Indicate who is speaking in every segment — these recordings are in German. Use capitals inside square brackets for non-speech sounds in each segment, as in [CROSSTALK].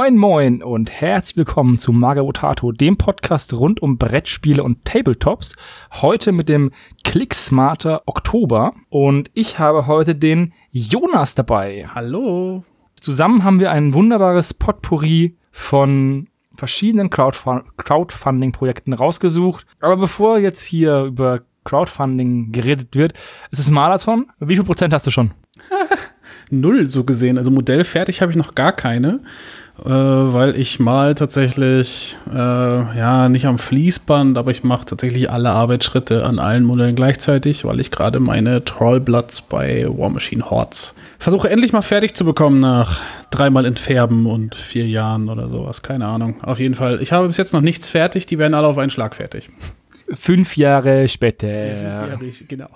Speaker 1: Moin moin und herzlich willkommen zu Magabotato, dem Podcast rund um Brettspiele und Tabletops. Heute mit dem Clicksmarter Oktober und ich habe heute den Jonas dabei.
Speaker 2: Hallo.
Speaker 1: Zusammen haben wir ein wunderbares Potpourri von verschiedenen Crowdfund Crowdfunding-Projekten rausgesucht. Aber bevor jetzt hier über Crowdfunding geredet wird, es ist Marathon. Wie viel Prozent hast du schon? [LAUGHS]
Speaker 2: Null so gesehen. Also Modell fertig habe ich noch gar keine weil ich mal tatsächlich, äh, ja, nicht am Fließband, aber ich mache tatsächlich alle Arbeitsschritte an allen Modellen gleichzeitig, weil ich gerade meine Trollbloods bei War Machine Hordes versuche endlich mal fertig zu bekommen nach dreimal entfärben und vier Jahren oder sowas. Keine Ahnung. Auf jeden Fall. Ich habe bis jetzt noch nichts fertig, die werden alle auf einen Schlag fertig.
Speaker 1: Fünf Jahre später.
Speaker 2: Fünf Jahre, genau.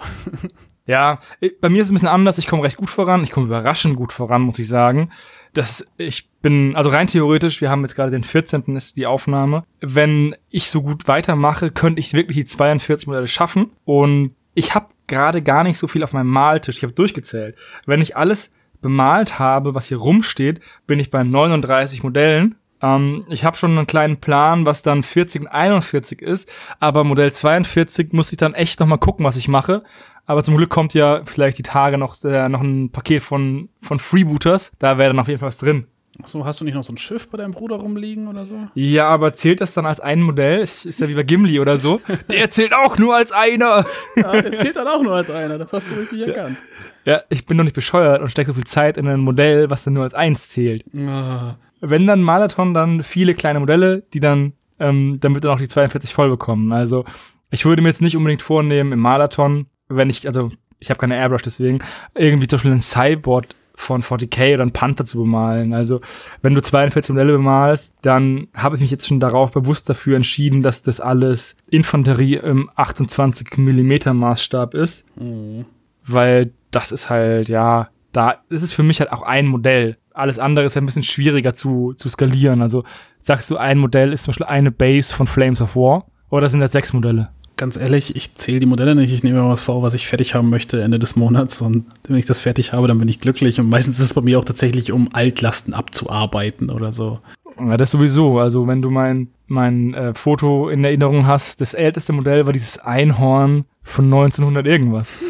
Speaker 1: Ja, bei mir ist es ein bisschen anders. Ich komme recht gut voran. Ich komme überraschend gut voran, muss ich sagen das, ich bin, also rein theoretisch, wir haben jetzt gerade den 14. ist die Aufnahme. Wenn ich so gut weitermache, könnte ich wirklich die 42 Modelle schaffen. Und ich habe gerade gar nicht so viel auf meinem Maltisch. Ich habe durchgezählt. Wenn ich alles bemalt habe, was hier rumsteht, bin ich bei 39 Modellen. Ähm, ich habe schon einen kleinen Plan, was dann 40 und 41 ist, aber Modell 42 muss ich dann echt noch mal gucken, was ich mache. Aber zum Glück kommt ja vielleicht die Tage noch, äh, noch ein Paket von, von Freebooters. Da wäre dann auf jeden Fall was drin.
Speaker 2: Achso, hast du nicht noch so ein Schiff bei deinem Bruder rumliegen oder so?
Speaker 1: Ja, aber zählt das dann als ein Modell? Ist, ist ja wie bei Gimli oder so. [LAUGHS] Der zählt auch nur als einer. [LAUGHS]
Speaker 2: Ja, der zählt dann auch nur als einer. Das hast du wirklich erkannt.
Speaker 1: Ja, ich bin doch nicht bescheuert und stecke so viel Zeit in ein Modell, was dann nur als eins zählt. Ah. Wenn dann Marathon, dann viele kleine Modelle, die dann, ähm, damit dann auch die 42 voll bekommen. Also, ich würde mir jetzt nicht unbedingt vornehmen, im Marathon wenn ich, also ich habe keine Airbrush, deswegen irgendwie zum Beispiel ein Cyborg von 40k oder ein Panther zu bemalen. Also wenn du 42 Modelle bemalst, dann habe ich mich jetzt schon darauf bewusst dafür entschieden, dass das alles Infanterie im 28 Millimeter Maßstab ist, mhm. weil das ist halt ja da ist es für mich halt auch ein Modell. Alles andere ist ja ein bisschen schwieriger zu, zu skalieren. Also sagst du, ein Modell ist zum Beispiel eine Base von Flames of War oder sind das sechs Modelle?
Speaker 2: Ganz ehrlich, ich zähle die Modelle nicht. Ich nehme mir was vor, was ich fertig haben möchte Ende des Monats. Und wenn ich das fertig habe, dann bin ich glücklich. Und meistens ist es bei mir auch tatsächlich, um Altlasten abzuarbeiten oder so.
Speaker 1: Ja, das sowieso. Also wenn du mein, mein äh, Foto in Erinnerung hast, das älteste Modell war dieses Einhorn von 1900 irgendwas. [LAUGHS]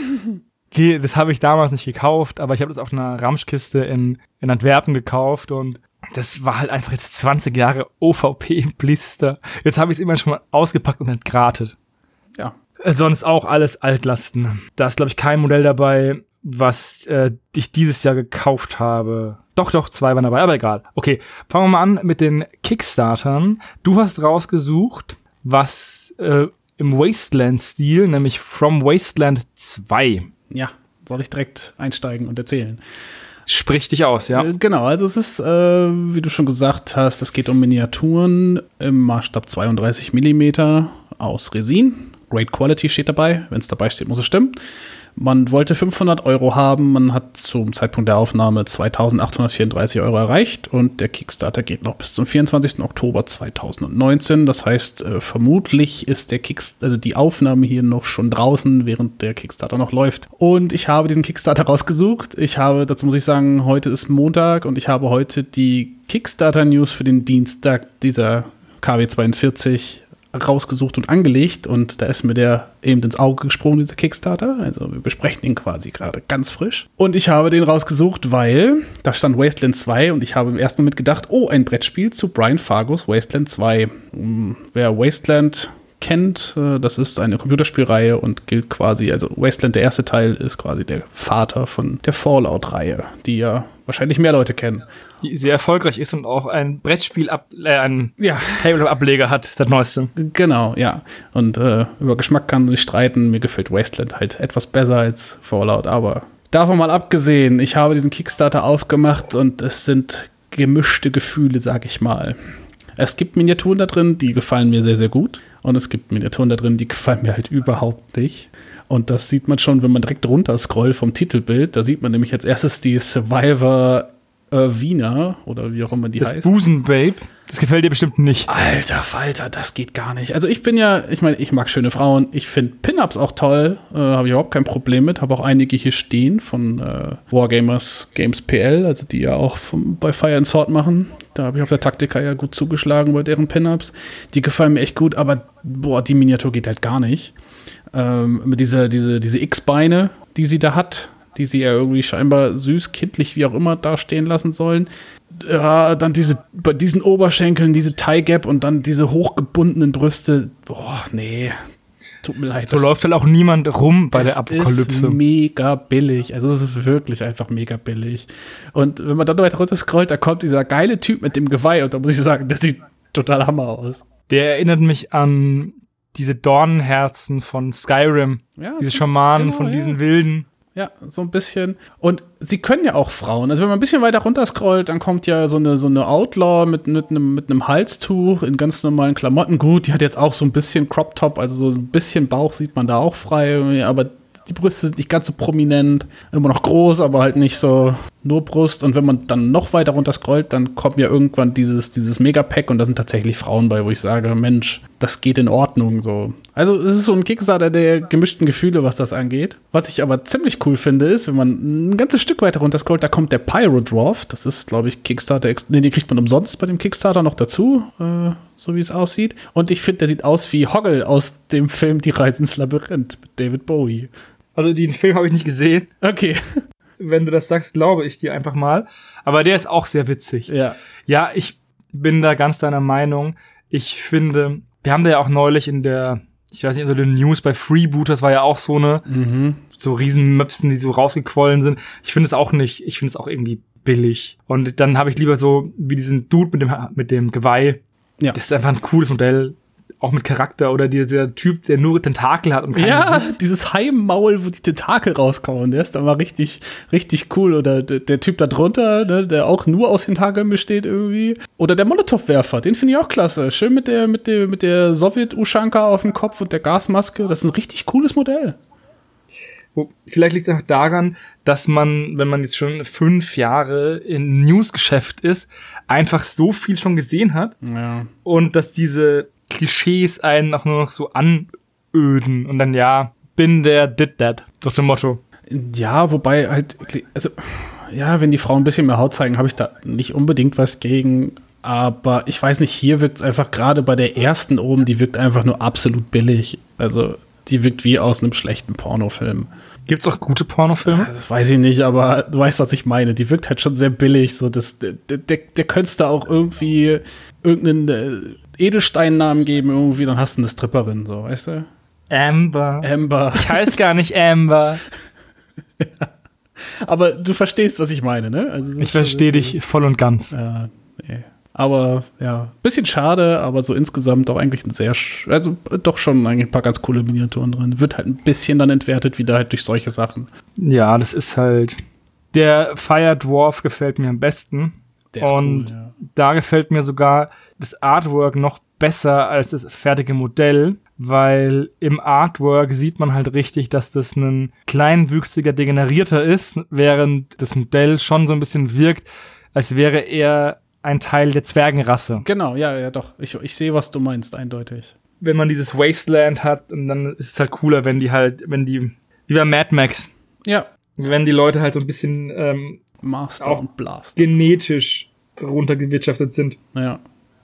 Speaker 1: Das habe ich damals nicht gekauft, aber ich habe das auf einer Ramschkiste in, in Antwerpen gekauft und das war halt einfach jetzt 20 Jahre OVP-Blister. Jetzt habe ich es immer schon mal ausgepackt und entgratet
Speaker 2: ja.
Speaker 1: Sonst auch alles Altlasten. Da ist, glaube ich, kein Modell dabei, was äh, ich dieses Jahr gekauft habe. Doch, doch, zwei waren dabei, aber egal. Okay, fangen wir mal an mit den Kickstartern. Du hast rausgesucht, was äh, im Wasteland-Stil, nämlich From Wasteland 2.
Speaker 2: Ja, soll ich direkt einsteigen und erzählen.
Speaker 1: Sprich dich aus, ja.
Speaker 2: Äh, genau, also es ist, äh, wie du schon gesagt hast, es geht um Miniaturen im Maßstab 32 Millimeter aus Resin. Great Quality steht dabei. Wenn es dabei steht, muss es stimmen. Man wollte 500 Euro haben. Man hat zum Zeitpunkt der Aufnahme 2834 Euro erreicht und der Kickstarter geht noch bis zum 24. Oktober 2019. Das heißt, äh, vermutlich ist der Kickstarter, also die Aufnahme hier noch schon draußen, während der Kickstarter noch läuft. Und ich habe diesen Kickstarter [LAUGHS] rausgesucht. Ich habe, dazu muss ich sagen, heute ist Montag und ich habe heute die Kickstarter-News für den Dienstag dieser KW 42 rausgesucht und angelegt und da ist mir der eben ins Auge gesprungen, dieser Kickstarter. Also wir besprechen ihn quasi gerade ganz frisch. Und ich habe den rausgesucht, weil da stand Wasteland 2 und ich habe im ersten Moment gedacht, oh, ein Brettspiel zu Brian Fargos Wasteland 2. Hm, wer Wasteland kennt, äh, das ist eine Computerspielreihe und gilt quasi, also Wasteland, der erste Teil, ist quasi der Vater von der Fallout-Reihe, die ja wahrscheinlich mehr Leute kennen.
Speaker 1: Die sehr erfolgreich ist und auch ein Brettspiel, äh, ein ja. Tabletop-Ableger hat seit neuestem.
Speaker 2: Genau, ja. Und äh, über Geschmack kann man nicht streiten. Mir gefällt Wasteland halt etwas besser als Fallout, aber davon mal abgesehen, ich habe diesen Kickstarter aufgemacht und es sind gemischte Gefühle, sag ich mal. Es gibt Miniaturen da drin, die gefallen mir sehr, sehr gut. Und es gibt Miniaturen da drin, die gefallen mir halt überhaupt nicht. Und das sieht man schon, wenn man direkt runter scrollt vom Titelbild. Da sieht man nämlich als erstes die Survivor äh, Wiener oder wie auch immer die
Speaker 1: das
Speaker 2: heißt.
Speaker 1: Busenbabe. Das gefällt dir bestimmt nicht.
Speaker 2: Alter Falter, das geht gar nicht. Also ich bin ja, ich meine, ich mag schöne Frauen. Ich finde Pin-Ups auch toll. Äh, Habe ich überhaupt kein Problem mit. Habe auch einige hier stehen von äh, Wargamers Games PL, also die ja auch vom, bei Fire and Sword machen. Da habe ich auf der Taktika ja gut zugeschlagen bei deren Pin-Ups. Die gefallen mir echt gut, aber boah, die Miniatur geht halt gar nicht. Ähm, mit dieser, diese, diese X-Beine, die sie da hat, die sie ja irgendwie scheinbar süß, kindlich, wie auch immer, dastehen lassen sollen. Ja, dann diese, bei diesen Oberschenkeln, diese Tie Gap und dann diese hochgebundenen Brüste. Boah, nee. Tut mir leid.
Speaker 1: So läuft halt auch niemand rum bei der Apokalypse.
Speaker 2: ist mega billig. Also es ist wirklich einfach mega billig. Und wenn man dann weiter runter scrollt, da kommt dieser geile Typ mit dem Geweih und da muss ich sagen, der sieht total hammer aus.
Speaker 1: Der erinnert mich an diese Dornenherzen von Skyrim.
Speaker 2: Ja,
Speaker 1: Diese Schamanen
Speaker 2: genau,
Speaker 1: von
Speaker 2: ja.
Speaker 1: diesen Wilden.
Speaker 2: Ja, so ein bisschen. Und sie können ja auch Frauen. Also wenn man ein bisschen weiter runter scrollt, dann kommt ja so eine, so eine Outlaw mit, mit, einem, mit einem Halstuch in ganz normalen Klamotten. Gut, die hat jetzt auch so ein bisschen Crop Top, also so ein bisschen Bauch sieht man da auch frei, aber die Brüste sind nicht ganz so prominent. Immer noch groß, aber halt nicht so nur Brust. Und wenn man dann noch weiter runter scrollt, dann kommt ja irgendwann dieses, dieses Megapack und da sind tatsächlich Frauen bei, wo ich sage, Mensch, das geht in Ordnung so. Also es ist so ein Kickstarter der gemischten Gefühle, was das angeht. Was ich aber ziemlich cool finde, ist, wenn man ein ganzes Stück weiter runter scrollt, da kommt der Pyro Dwarf. Das ist, glaube ich, Kickstarter. Nee, den kriegt man umsonst bei dem Kickstarter noch dazu, äh, so wie es aussieht. Und ich finde, der sieht aus wie Hoggle aus dem Film Die Reise ins Labyrinth mit David Bowie.
Speaker 1: Also den Film habe ich nicht gesehen.
Speaker 2: Okay.
Speaker 1: Wenn du das sagst, glaube ich dir einfach mal. Aber der ist auch sehr witzig.
Speaker 2: ja.
Speaker 1: Ja, ich bin da ganz deiner Meinung. Ich finde, wir haben da ja auch neulich in der, ich weiß nicht, unter den News bei Freeboot, das war ja auch so eine,
Speaker 2: Mhm.
Speaker 1: so Riesenmöpsen, die so rausgequollen sind. Ich finde es auch nicht, ich finde es auch irgendwie billig. Und dann habe ich lieber so wie diesen Dude mit dem, mit dem Geweih.
Speaker 2: Ja.
Speaker 1: Das ist einfach ein cooles Modell. Auch mit Charakter oder dieser Typ, der nur Tentakel hat und kein
Speaker 2: Ja,
Speaker 1: Gesicht.
Speaker 2: dieses Heimmaul, wo die Tentakel rauskommen, der ist da mal richtig, richtig cool. Oder der, der Typ da drunter, ne, der auch nur aus Tentakeln besteht irgendwie. Oder der Molotow-Werfer, den finde ich auch klasse. Schön mit der, mit der, mit der Sowjet-Ushanka auf dem Kopf und der Gasmaske. Das ist ein richtig cooles Modell.
Speaker 1: Vielleicht liegt es auch daran, dass man, wenn man jetzt schon fünf Jahre im Newsgeschäft ist, einfach so viel schon gesehen hat
Speaker 2: Ja.
Speaker 1: und dass diese Klischees einen auch nur noch so anöden und dann ja, bin der, did that, durch dem Motto.
Speaker 2: Ja, wobei halt, also, ja, wenn die Frauen ein bisschen mehr Haut zeigen, habe ich da nicht unbedingt was gegen. Aber ich weiß nicht, hier wirkt es einfach gerade bei der ersten oben, die wirkt einfach nur absolut billig. Also, die wirkt wie aus einem schlechten Pornofilm.
Speaker 1: Gibt's auch gute Pornofilme?
Speaker 2: Das weiß ich nicht, aber du weißt, was ich meine. Die wirkt halt schon sehr billig. So, das, der, der, der könntest da auch irgendwie irgendeinen äh, Edelsteinnamen geben, irgendwie, dann hast du eine Stripperin, so, weißt du?
Speaker 1: Amber.
Speaker 2: Amber.
Speaker 1: Ich heiß gar nicht Amber. [LAUGHS]
Speaker 2: Aber du verstehst, was ich meine, ne? Also,
Speaker 1: Ich verstehe dich voll und ganz.
Speaker 2: Ja, nee. Aber ja, bisschen schade, aber so insgesamt auch eigentlich ein sehr, also doch schon eigentlich ein paar ganz coole Miniaturen drin. Wird halt ein bisschen dann entwertet wieder halt durch solche Sachen.
Speaker 1: Ja, das ist halt. Der Fire Dwarf gefällt mir am besten. Und
Speaker 2: cool, ja.
Speaker 1: da gefällt mir sogar das Artwork noch besser als das fertige Modell, weil im Artwork sieht man halt richtig, dass das ein kleinwüchsiger Degenerierter ist, während das Modell schon so ein bisschen wirkt, als wäre er ein Teil der Zwergenrasse.
Speaker 2: Genau, ja, ja, doch. Ich, ich sehe, was du meinst, eindeutig.
Speaker 1: Wenn man dieses Wasteland hat, und dann ist es halt cooler, wenn die halt, wenn die, wie bei Mad Max,
Speaker 2: Ja,
Speaker 1: wenn die Leute halt so ein bisschen ähm,
Speaker 2: Master
Speaker 1: Auch-
Speaker 2: und Blast.
Speaker 1: genetisch runtergewirtschaftet sind.
Speaker 2: Ja.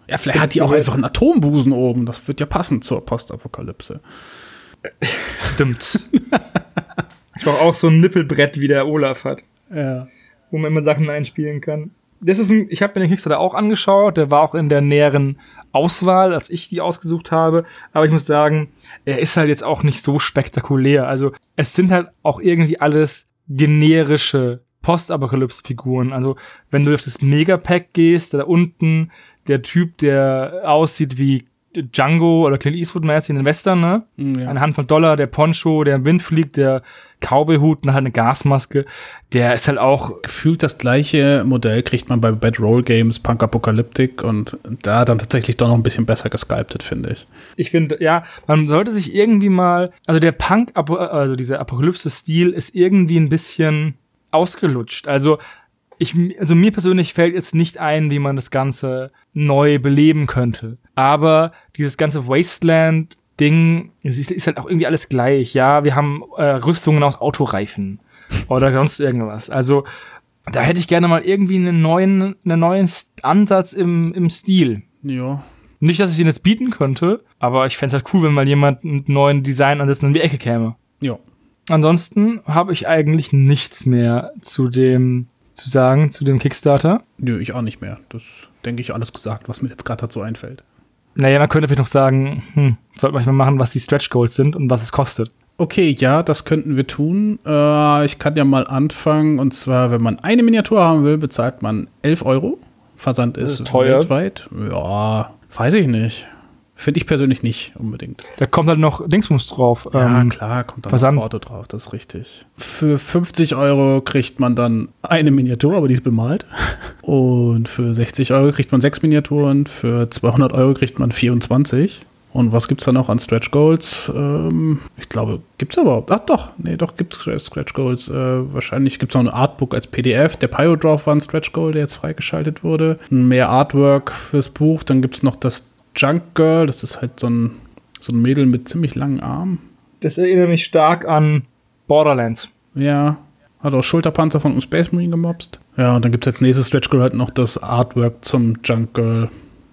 Speaker 2: Ja, vielleicht hat die auch einfach einen Atombusen oben. Das wird ja passen zur Postapokalypse.
Speaker 1: Stimmt's. [LAUGHS] ich brauche auch so ein Nippelbrett, wie der Olaf hat,
Speaker 2: Ja.
Speaker 1: wo man immer Sachen einspielen kann. Das ist ein, ich habe mir den Kickstarter auch angeschaut, der war auch in der näheren Auswahl, als ich die ausgesucht habe. Aber ich muss sagen, er ist halt jetzt auch nicht so spektakulär. Also es sind halt auch irgendwie alles generische Postapokalypse-Figuren. Also wenn du auf das Megapack gehst, da unten der Typ, der aussieht wie Django oder Clint Eastwood-mäßig in den Western, ne?
Speaker 2: Ja.
Speaker 1: Eine Handvoll Dollar, der Poncho, der im Wind fliegt, der Cowboy-Hut und halt eine Gasmaske. Der ist halt auch,
Speaker 2: Gefühlt das gleiche Modell kriegt man bei Bad Roll Games, Punk Apocalyptic und da dann tatsächlich doch noch ein bisschen besser gesculptet, finde ich.
Speaker 1: ich finde, ja, man sollte sich irgendwie mal, also der Punk, also dieser Apokalypse-Stil ist irgendwie ein bisschen ausgelutscht. Also ich, also mir persönlich fällt jetzt nicht ein, wie man das Ganze neu beleben könnte. Aber dieses ganze Wasteland-Ding, es ist, ist halt auch irgendwie alles gleich. Ja, wir haben äh, Rüstungen aus Autoreifen oder sonst irgendwas. Also da hätte ich gerne mal irgendwie einen neuen, einen neuen Ansatz im, im Stil.
Speaker 2: Ja.
Speaker 1: Nicht, dass ich ihn jetzt bieten könnte, aber ich fände es halt cool, wenn mal jemand einen neuen Design-Ansatz in die Ecke käme.
Speaker 2: Ja.
Speaker 1: Ansonsten habe ich eigentlich nichts mehr zu dem zu sagen, zu dem Kickstarter.
Speaker 2: Nö, ich auch nicht mehr. Das denke ich alles gesagt, was mir jetzt gerade dazu einfällt.
Speaker 1: Naja, man könnte vielleicht noch sagen, hm, sollte man mal machen, was die Stretch Goals sind und was es kostet.
Speaker 2: Okay, ja, das könnten wir tun. Äh, ich kann ja mal anfangen. Und zwar, wenn man eine Miniatur haben will, bezahlt man 11 Euro. Versand ist, ist teuer. weltweit. Ja, weiß ich nicht. Finde ich persönlich nicht unbedingt.
Speaker 1: Da kommt halt noch Dingsbums drauf.
Speaker 2: Ja, ähm, klar, kommt da Versand. noch Porto drauf, das ist richtig. Für 50 Euro kriegt man dann eine Miniatur, aber die ist bemalt. [LAUGHS] Und für 60 Euro kriegt man sechs Miniaturen, für 200 Euro kriegt man 24. Und was gibt es da noch an Stretch Goals? Ähm, ich glaube, gibt es überhaupt? Ach doch, nee, doch, gibt es Stretch Goals. Äh, wahrscheinlich gibt es noch ein Artbook als PDF. Der Pyrodrop war ein Stretch Goal, der jetzt freigeschaltet wurde. Mehr Artwork fürs Buch. Dann gibt es noch das Junk Girl. Das ist halt so ein, so ein Mädel mit ziemlich langen Armen.
Speaker 1: Das erinnert mich stark an Borderlands.
Speaker 2: Ja, hat auch Schulterpanzer von einem Space Marine gemobst. Ja, und dann gibt es als nächstes Stretch Goal halt noch das Artwork zum Junk Girl.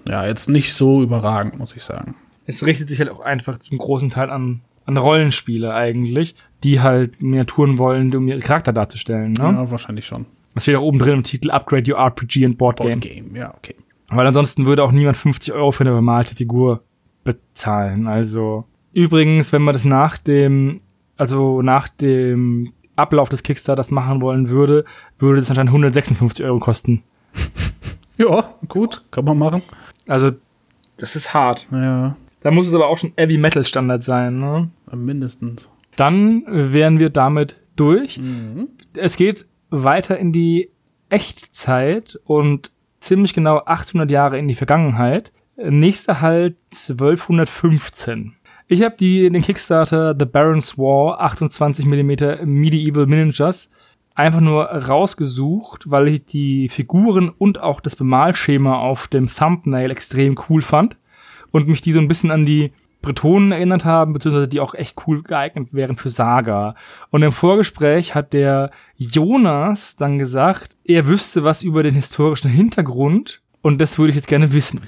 Speaker 2: Ja, jetzt nicht so überragend, muss ich sagen
Speaker 1: es richtet sich halt auch einfach zum großen Teil an, an Rollenspiele eigentlich, die halt Miniaturen wollen, um ihre Charakter darzustellen. Ne?
Speaker 2: Ja, wahrscheinlich schon.
Speaker 1: Das steht auch oben drin im Titel Upgrade Your RPG and Board, Board Game.
Speaker 2: Game. Ja, okay.
Speaker 1: Weil ansonsten würde auch niemand 50 Euro für eine bemalte Figur bezahlen. Also übrigens, wenn man das nach dem, also nach dem Ablauf des Kickstarters machen wollen würde, würde das anscheinend 156 Euro kosten. [LAUGHS]
Speaker 2: ja, gut, kann man machen.
Speaker 1: Also, das ist hart.
Speaker 2: Ja.
Speaker 1: Da muss es aber auch schon Heavy Metal Standard sein, ne?
Speaker 2: Mindestens.
Speaker 1: Dann wären wir damit durch. Mhm. Es geht weiter in die Echtzeit und ziemlich genau 800 Jahre in die Vergangenheit. Nächster Halt 1215. Ich habe die den Kickstarter The Baron's War 28 mm Medieval Miniatures einfach nur rausgesucht, weil ich die Figuren und auch das Bemalschema auf dem Thumbnail extrem cool fand und mich die so ein bisschen an die Bretonen erinnert haben, beziehungsweise die auch echt cool geeignet wären für Saga. Und im Vorgespräch hat der Jonas dann gesagt, er wüsste was über den historischen Hintergrund und das würde ich jetzt gerne wissen.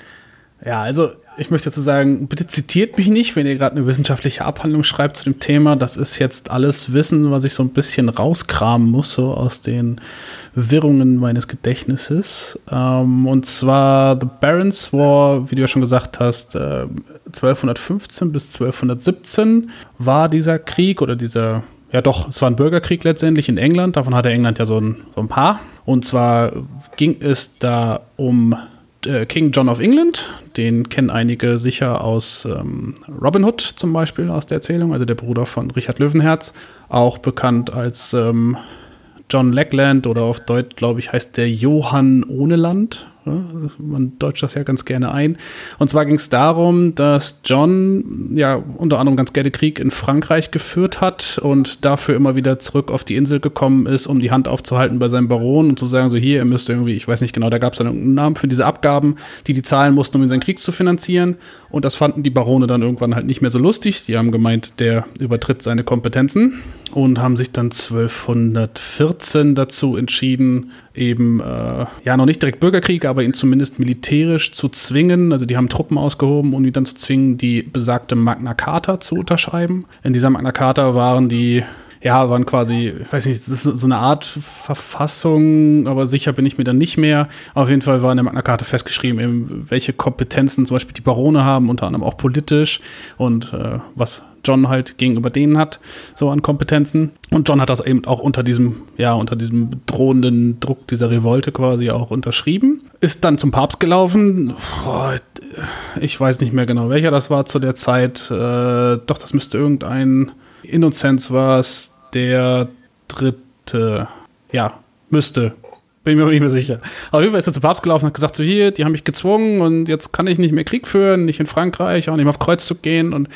Speaker 2: Ja, also ich möchte dazu sagen, bitte zitiert mich nicht, wenn ihr gerade eine wissenschaftliche Abhandlung schreibt zu dem Thema. Das ist jetzt alles Wissen, was ich so ein bisschen rauskramen muss, so aus den Wirrungen meines Gedächtnisses. Ähm, und zwar The Barons War, wie du ja schon gesagt hast, äh, 1215 bis 1217 war dieser Krieg oder dieser ja doch, es war ein Bürgerkrieg letztendlich in England. Davon hatte England ja so ein, so ein paar. Und zwar ging es da um King John of England, den kennen einige sicher aus ähm, Robin Hood zum Beispiel aus der Erzählung, also der Bruder von Richard Löwenherz, auch bekannt als ähm, John Lackland oder auf Deutsch, glaube ich, heißt der Johann ohne Land. Also man deutscht das ja ganz gerne ein. Und zwar ging es darum, dass John ja unter anderem ganz gerne Krieg in Frankreich geführt hat und dafür immer wieder zurück auf die Insel gekommen ist, um die Hand aufzuhalten bei seinem Baron und zu sagen, so hier, ihr müsst irgendwie, ich weiß nicht genau, da gab es einen Namen für diese Abgaben, die die zahlen mussten, um seinen Krieg zu finanzieren. Und das fanden die Barone dann irgendwann halt nicht mehr so lustig. Die haben gemeint, der übertritt seine Kompetenzen und haben sich dann 1214 dazu entschieden, eben, äh, ja, noch nicht direkt Bürgerkrieg, aber ihn zumindest militärisch zu zwingen. Also die haben Truppen ausgehoben, um ihn dann zu zwingen, die besagte Magna Carta zu unterschreiben. In dieser Magna Carta waren die ja, waren quasi, ich weiß nicht, das ist so eine Art Verfassung, aber sicher bin ich mir dann nicht mehr. Auf jeden Fall war in der Magna Carta festgeschrieben, eben, welche Kompetenzen zum Beispiel die Barone haben, unter anderem auch politisch und äh, was John halt gegenüber denen hat, so an Kompetenzen. Und John hat das eben auch unter diesem, ja, unter diesem drohenden Druck dieser Revolte quasi auch unterschrieben. Ist dann zum Papst gelaufen. Boah, ich weiß nicht mehr genau, welcher das war zu der Zeit. Äh, doch, das müsste irgendein Innozenz war es der dritte. Ja, müsste. Bin mir aber nicht mehr sicher. Auf jeden Fall ist er zu Papst gelaufen und hat gesagt: So, hier, die haben mich gezwungen und jetzt kann ich nicht mehr Krieg führen, nicht in Frankreich, auch nicht mehr auf Kreuzzug gehen. Und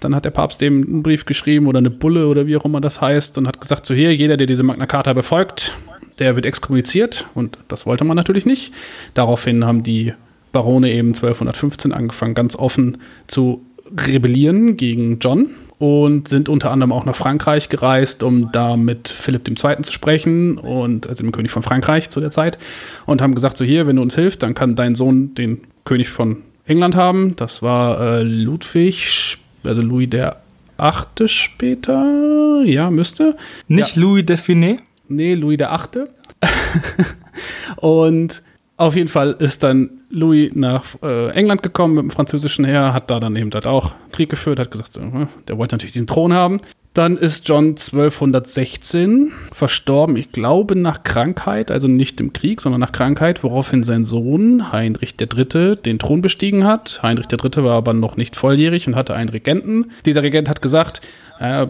Speaker 2: dann hat der Papst dem einen Brief geschrieben oder eine Bulle oder wie auch immer das heißt und hat gesagt: So, hier, jeder, der diese Magna Carta befolgt, der wird exkommuniziert und das wollte man natürlich nicht. Daraufhin haben die Barone eben 1215 angefangen, ganz offen zu rebellieren gegen John und sind unter anderem auch nach Frankreich gereist, um da mit Philipp II. zu sprechen und also dem König von Frankreich zu der Zeit und haben gesagt, so hier, wenn du uns hilfst, dann kann dein Sohn den König von England haben. Das war äh, Ludwig, also Louis der Achte später, ja, müsste.
Speaker 1: Nicht ja. Louis Define?
Speaker 2: Nee, Louis der Achte. [LAUGHS] und auf jeden Fall ist dann Louis nach äh, England gekommen mit dem französischen Heer, hat da dann eben halt auch Krieg geführt, hat gesagt, hm, der wollte natürlich diesen Thron haben. Dann ist John 1216 verstorben, ich glaube nach Krankheit, also nicht im Krieg, sondern nach Krankheit, woraufhin sein Sohn Heinrich III. den Thron bestiegen hat. Heinrich III. war aber noch nicht volljährig und hatte einen Regenten. Dieser Regent hat gesagt, äh,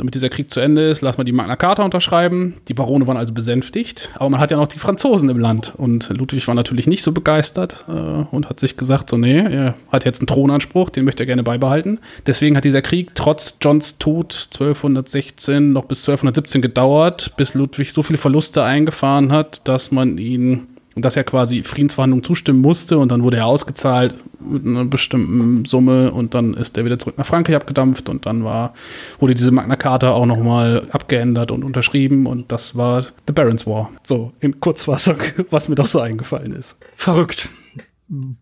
Speaker 2: damit dieser Krieg zu Ende ist, lass mal die Magna Carta unterschreiben. Die Barone waren also besänftigt. Aber man hat ja noch die Franzosen im Land. Und Ludwig war natürlich nicht so begeistert äh, und hat sich gesagt, so, nee, er hat jetzt einen Thronanspruch, den möchte er gerne beibehalten. Deswegen hat dieser Krieg trotz Johns Tod 1216 noch bis 1217 gedauert, bis Ludwig so viele Verluste eingefahren hat, dass man ihn dass er quasi Friedensverhandlungen zustimmen musste und dann wurde er ausgezahlt mit einer bestimmten Summe und dann ist er wieder zurück nach Frankreich abgedampft und dann war, wurde diese Magna Carta auch nochmal abgeändert und unterschrieben und das war The Barons War. So, in Kurzfassung, [LAUGHS] was mir doch so eingefallen ist.
Speaker 1: Verrückt.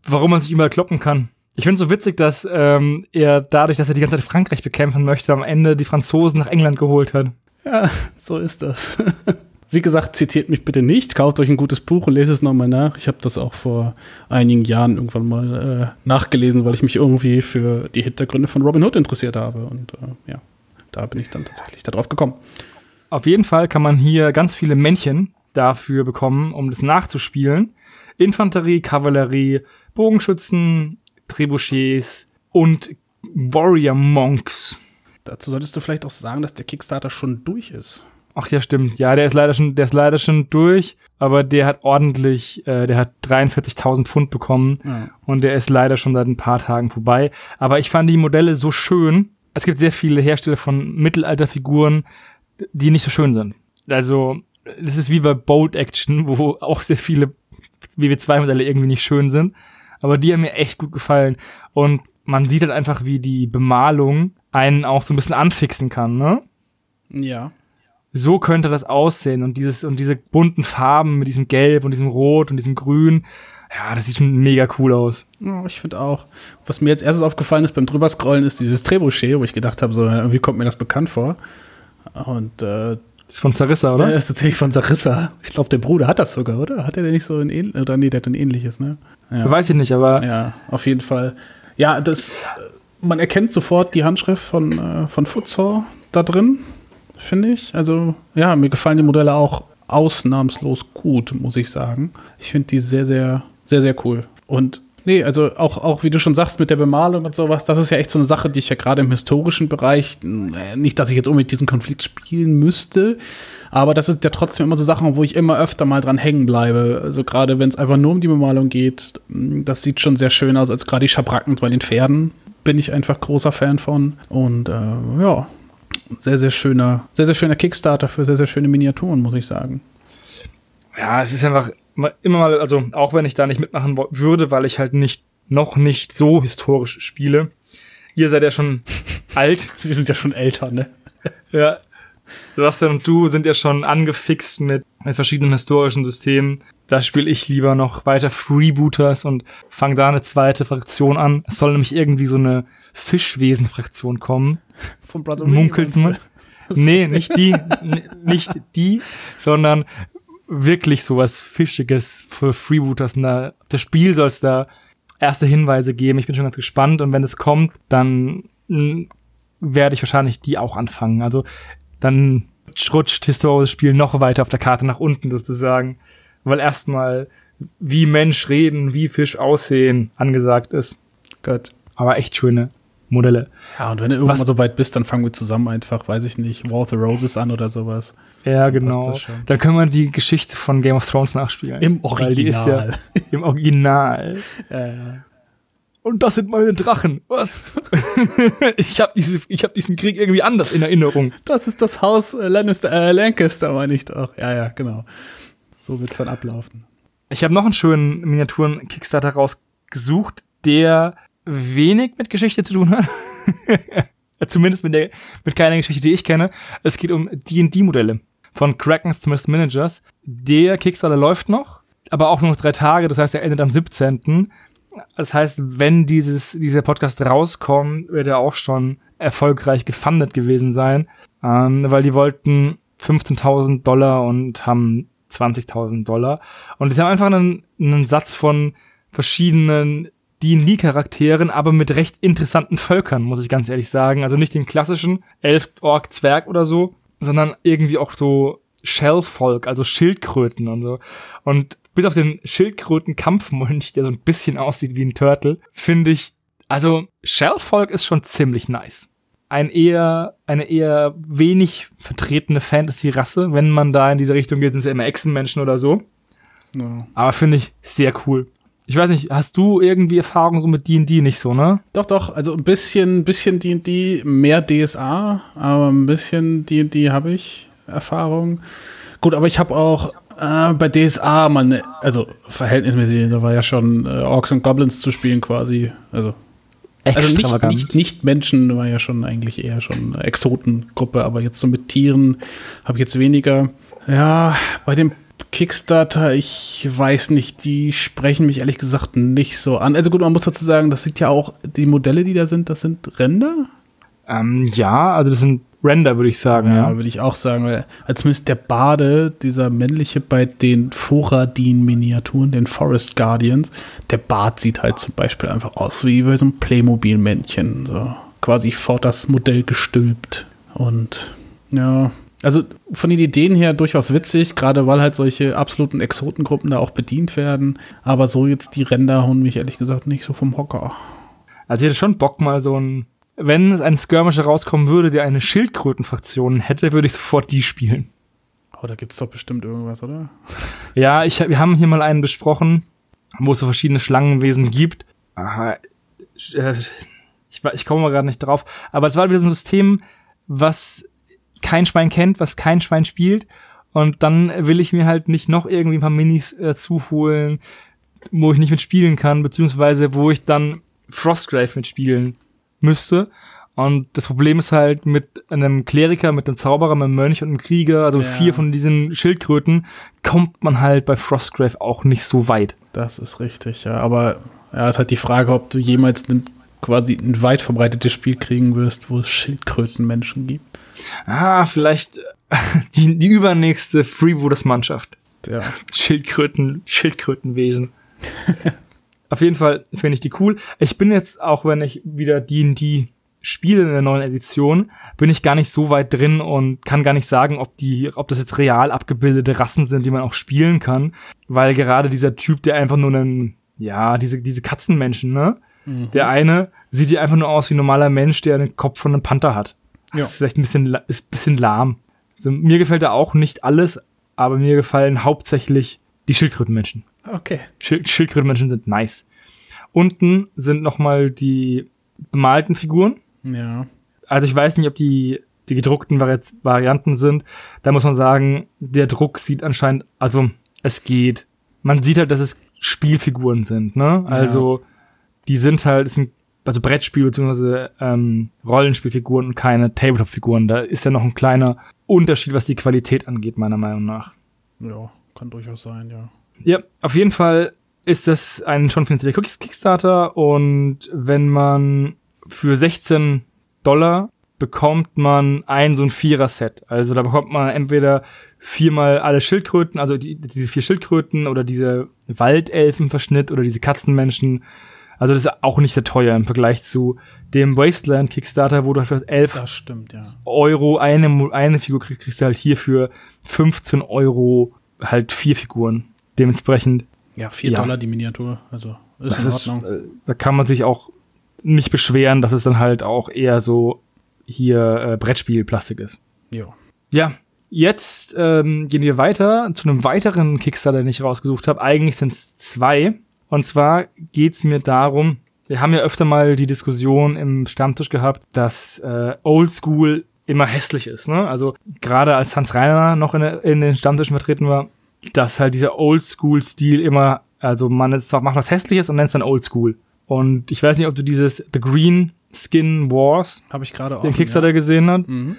Speaker 1: Warum man sich immer kloppen kann. Ich finde es so witzig, dass ähm, er dadurch, dass er die ganze Zeit Frankreich bekämpfen möchte, am Ende die Franzosen nach England geholt hat.
Speaker 2: Ja, so ist das. [LAUGHS] Wie gesagt, zitiert mich bitte nicht. Kauft euch ein gutes Buch und lest es nochmal nach. Ich habe das auch vor einigen Jahren irgendwann mal äh, nachgelesen, weil ich mich irgendwie für die Hintergründe von Robin Hood interessiert habe. Und äh, ja, da bin ich dann tatsächlich darauf gekommen.
Speaker 1: Auf jeden Fall kann man hier ganz viele Männchen dafür bekommen, um das nachzuspielen. Infanterie, Kavallerie, Bogenschützen, Trebuchets und Warrior Monks.
Speaker 2: Dazu solltest du vielleicht auch sagen, dass der Kickstarter schon durch ist.
Speaker 1: Ach ja, stimmt. Ja, der ist leider schon, der ist leider schon durch, aber der hat ordentlich, äh, der hat 43.000 Pfund bekommen ja. und der ist leider schon seit ein paar Tagen vorbei. Aber ich fand die Modelle so schön. Es gibt sehr viele Hersteller von Mittelalterfiguren, die nicht so schön sind. Also, das ist wie bei Bold Action, wo auch sehr viele WW2-Modelle irgendwie nicht schön sind. Aber die haben mir echt gut gefallen. Und man sieht halt einfach, wie die Bemalung einen auch so ein bisschen anfixen kann, ne?
Speaker 2: Ja
Speaker 1: so könnte das aussehen und dieses und diese bunten Farben mit diesem Gelb und diesem Rot und diesem Grün. Ja, das sieht schon mega cool aus.
Speaker 2: Ja, ich finde auch. Was mir jetzt erstes aufgefallen ist beim drüberscrollen, ist dieses Trebuchet, wo ich gedacht habe, so irgendwie kommt mir das bekannt vor. Und äh,
Speaker 1: ist von Sarissa, oder?
Speaker 2: Der ist tatsächlich von Sarissa. Ich glaube, der Bruder hat das sogar, oder? Hat er denn nicht so ein ähnliches? Oder nee, der hat ein ähnliches, ne?
Speaker 1: Ja. Weiß ich nicht, aber.
Speaker 2: Ja, auf jeden Fall. Ja, das. Man erkennt sofort die Handschrift von, äh, von Futsal da drin finde ich. Also, ja, mir gefallen die Modelle auch ausnahmslos gut, muss ich sagen. Ich finde die sehr, sehr, sehr, sehr cool. Und nee, also auch, auch wie du schon sagst, mit der Bemalung und sowas, das ist ja echt so eine Sache, die ich ja gerade im historischen Bereich, äh, nicht, dass ich jetzt unbedingt diesen Konflikt spielen müsste, aber das ist ja trotzdem immer so Sachen, wo ich immer öfter mal dran hängen bleibe. Also gerade wenn es einfach nur um die Bemalung geht, das sieht schon sehr schön aus, als gerade die Schabracken bei den Pferden bin ich einfach großer Fan von. Und äh, ja, sehr, sehr schöner, sehr, sehr schöner Kickstarter für sehr, sehr schöne Miniaturen, muss ich sagen.
Speaker 1: Ja, es ist einfach immer mal, also auch wenn ich da nicht mitmachen würde, weil ich halt nicht, noch nicht so historisch spiele. Ihr seid ja schon [LAUGHS] alt.
Speaker 2: Wir sind ja schon älter, ne?
Speaker 1: ja. Sebastian und du sind ja schon angefixt mit, mit verschiedenen historischen Systemen. Da spiele ich lieber noch weiter Freebooters und fange da eine zweite Fraktion an. Es soll nämlich irgendwie so eine Fischwesen-Fraktion kommen.
Speaker 2: Von Brother
Speaker 1: Munkelt man. Nee, nicht die, [LAUGHS] nicht die, sondern wirklich sowas Fischiges für Freebooters. Da, das Spiel soll es da erste Hinweise geben. Ich bin schon ganz gespannt und wenn es kommt, dann werde ich wahrscheinlich die auch anfangen. Also dann rutscht historisches Spiel noch weiter auf der Karte nach unten sozusagen, weil erstmal wie Mensch reden, wie Fisch aussehen angesagt ist.
Speaker 2: Gut.
Speaker 1: Aber echt schöne Modelle.
Speaker 2: Ja, und wenn du irgendwann Was, so weit bist, dann fangen wir zusammen einfach, weiß ich nicht, War of the Roses an oder sowas.
Speaker 1: Ja, dann genau. Da können wir die Geschichte von Game of Thrones nachspielen.
Speaker 2: Im Original.
Speaker 1: Ja [LAUGHS] Im Original. ja, ja. und das sind meine Drachen. Was? [LAUGHS] ich habe diese, ich habe diesen Krieg irgendwie anders in Erinnerung.
Speaker 2: Das ist das Haus äh, Lannister, äh, Lancaster, meine ich doch. Ja, ja, genau. So wird's dann ablaufen.
Speaker 1: Ich habe noch einen schönen Miniaturen-Kickstarter rausgesucht, der wenig mit Geschichte zu tun hat. [LAUGHS] Zumindest mit, der, mit keiner Geschichte, die ich kenne. Es geht um D&D-Modelle von Kraken Smith Managers. Der Kickstarter läuft noch, aber auch nur noch drei Tage. Das heißt, er endet am 17. Das heißt, wenn dieses, dieser Podcast rauskommt, wird er auch schon erfolgreich gefundet gewesen sein, ähm, weil die wollten 15.000 Dollar und haben 20.000 Dollar. Und die haben einfach einen, einen Satz von verschiedenen D&D-Charakteren, aber mit recht interessanten Völkern, muss ich ganz ehrlich sagen. Also nicht den klassischen Elf, Ork, Zwerg oder so, sondern irgendwie auch so Shellvolk, also Schildkröten und so. Und bis auf den Schildkröten-Kampfmönch, der so ein bisschen aussieht wie ein Turtle, finde ich, also Shellvolk ist schon ziemlich nice. Ein eher, eine eher wenig vertretene Fantasy-Rasse, wenn man da in diese Richtung geht, sind es ja immer Echsenmenschen oder so. Ja. Aber finde ich sehr cool. Ich weiß nicht, hast du irgendwie Erfahrung so mit D&D nicht so, ne?
Speaker 2: Doch, doch, also ein bisschen, bisschen D&D, mehr DSA, aber ein bisschen D&D habe ich Erfahrung. Gut, aber ich habe auch äh, bei DSA mal, ne, also verhältnismäßig, da war ja schon äh, Orks und Goblins zu spielen quasi, also also nicht, nicht, nicht, Menschen war ja schon eigentlich eher schon Exotengruppe, aber jetzt so mit Tieren habe ich jetzt weniger. Ja, bei dem Kickstarter, ich weiß nicht, die sprechen mich ehrlich gesagt nicht so an. Also gut, man muss dazu sagen, das sieht ja auch, die Modelle, die da sind, das sind Ränder?
Speaker 1: Ähm, ja, also das sind Render, würde ich sagen.
Speaker 2: Ja, ja. würde ich auch sagen, weil als zumindest der Bade, dieser männliche bei den Foradin-Miniaturen, den Forest Guardians, der Bart sieht halt zum Beispiel einfach aus wie bei so einem Playmobil-Männchen. So quasi vor das Modell gestülpt. Und ja, also von den Ideen her durchaus witzig, gerade weil halt solche absoluten Exotengruppen da auch bedient werden. Aber so jetzt die Ränder hauen mich ehrlich gesagt nicht so vom Hocker.
Speaker 1: Also ich hätte schon Bock mal so ein, wenn es ein Skirmisher rauskommen würde, der eine Schildkrötenfraktion hätte, würde ich sofort die spielen.
Speaker 2: Oh, da gibt's doch bestimmt irgendwas, oder? [LAUGHS]
Speaker 1: Ja, ich, wir haben hier mal einen besprochen, wo es so verschiedene Schlangenwesen gibt. Aha, äh, ich, ich komme mal gerade nicht drauf. Aber es war wieder so ein System, was kein Schwein kennt, was kein Schwein spielt. Und dann will ich mir halt nicht noch irgendwie ein paar Minis äh, zuholen, wo ich nicht mitspielen kann, beziehungsweise wo ich dann Frostgrave mitspielen müsste. Und das Problem ist halt mit einem Kleriker, mit einem Zauberer, mit einem Mönch und einem Krieger, also ja. vier von diesen Schildkröten, kommt man halt bei Frostgrave auch nicht so weit.
Speaker 2: Das ist richtig, ja. Aber ja, ist halt die Frage, ob du jemals einen quasi ein weit verbreitetes Spiel kriegen wirst, wo es Schildkrötenmenschen gibt.
Speaker 1: Ah, vielleicht [LAUGHS] die, die übernächste Freebooters-Mannschaft.
Speaker 2: Ja.
Speaker 1: Schildkröten, Schildkrötenwesen. [LAUGHS] Auf jeden Fall finde ich die cool. Ich bin jetzt, auch wenn ich wieder D&D spiele in der neuen Edition, bin ich gar nicht so weit drin und kann gar nicht sagen, ob die, ob das jetzt real abgebildete Rassen sind, die man auch spielen kann, weil gerade dieser Typ, der einfach nur einen, ja, diese, diese Katzenmenschen, ne, Mhm. Der eine sieht ja einfach nur aus wie ein normaler Mensch, der den Kopf von einem Panther hat. Ja. Das ist vielleicht ein bisschen, ist ein bisschen lahm. Also mir gefällt da auch nicht alles, aber mir gefallen hauptsächlich die Schildkrötenmenschen.
Speaker 2: Okay.
Speaker 1: Schild Schildkrötenmenschen sind nice. Unten sind nochmal die bemalten Figuren.
Speaker 2: Ja.
Speaker 1: Also ich weiß nicht, ob die, die gedruckten Vari Varianten sind. Da muss man sagen, der Druck sieht anscheinend, also es geht. Man sieht halt, dass es Spielfiguren sind, ne? Also ja die sind halt, sind also Brettspiel bzw. Ähm, Rollenspielfiguren und keine Tabletop-Figuren. Da ist ja noch ein kleiner Unterschied, was die Qualität angeht, meiner Meinung nach.
Speaker 2: Ja, kann durchaus sein, ja.
Speaker 1: Ja, auf jeden Fall ist das ein schon finanzieller Kickstarter und wenn man für 16 Dollar bekommt man ein so ein Vierer-Set. Also da bekommt man entweder viermal alle Schildkröten, also die, diese vier Schildkröten oder diese Waldelfenverschnitt oder diese Katzenmenschen also das ist auch nicht sehr teuer im Vergleich zu dem Wasteland Kickstarter, wo du halt für 11
Speaker 2: stimmt, ja.
Speaker 1: Euro eine, eine Figur kriegst, kriegst du halt hier für 15 Euro halt vier Figuren. Dementsprechend.
Speaker 2: Ja, vier ja. Dollar die Miniatur. Also
Speaker 1: ist das in Ordnung. Ist, äh, da kann man sich auch nicht beschweren, dass es dann halt auch eher so hier äh, Brettspielplastik ist.
Speaker 2: Ja.
Speaker 1: Ja, jetzt ähm, gehen wir weiter zu einem weiteren Kickstarter, den ich rausgesucht habe. Eigentlich sind es zwei. Und zwar geht's mir darum, wir haben ja öfter mal die Diskussion im Stammtisch gehabt, dass äh, Oldschool immer hässlich ist. Ne? Also gerade als Hans Reiner noch in, in den Stammtischen vertreten war, dass halt dieser Oldschool-Stil immer, also man ist, macht was Hässliches und nennt es dann Oldschool. Und ich weiß nicht, ob du dieses The Green Skin Wars,
Speaker 2: habe ich gerade
Speaker 1: den Kickstarter ja. gesehen hast. Mhm.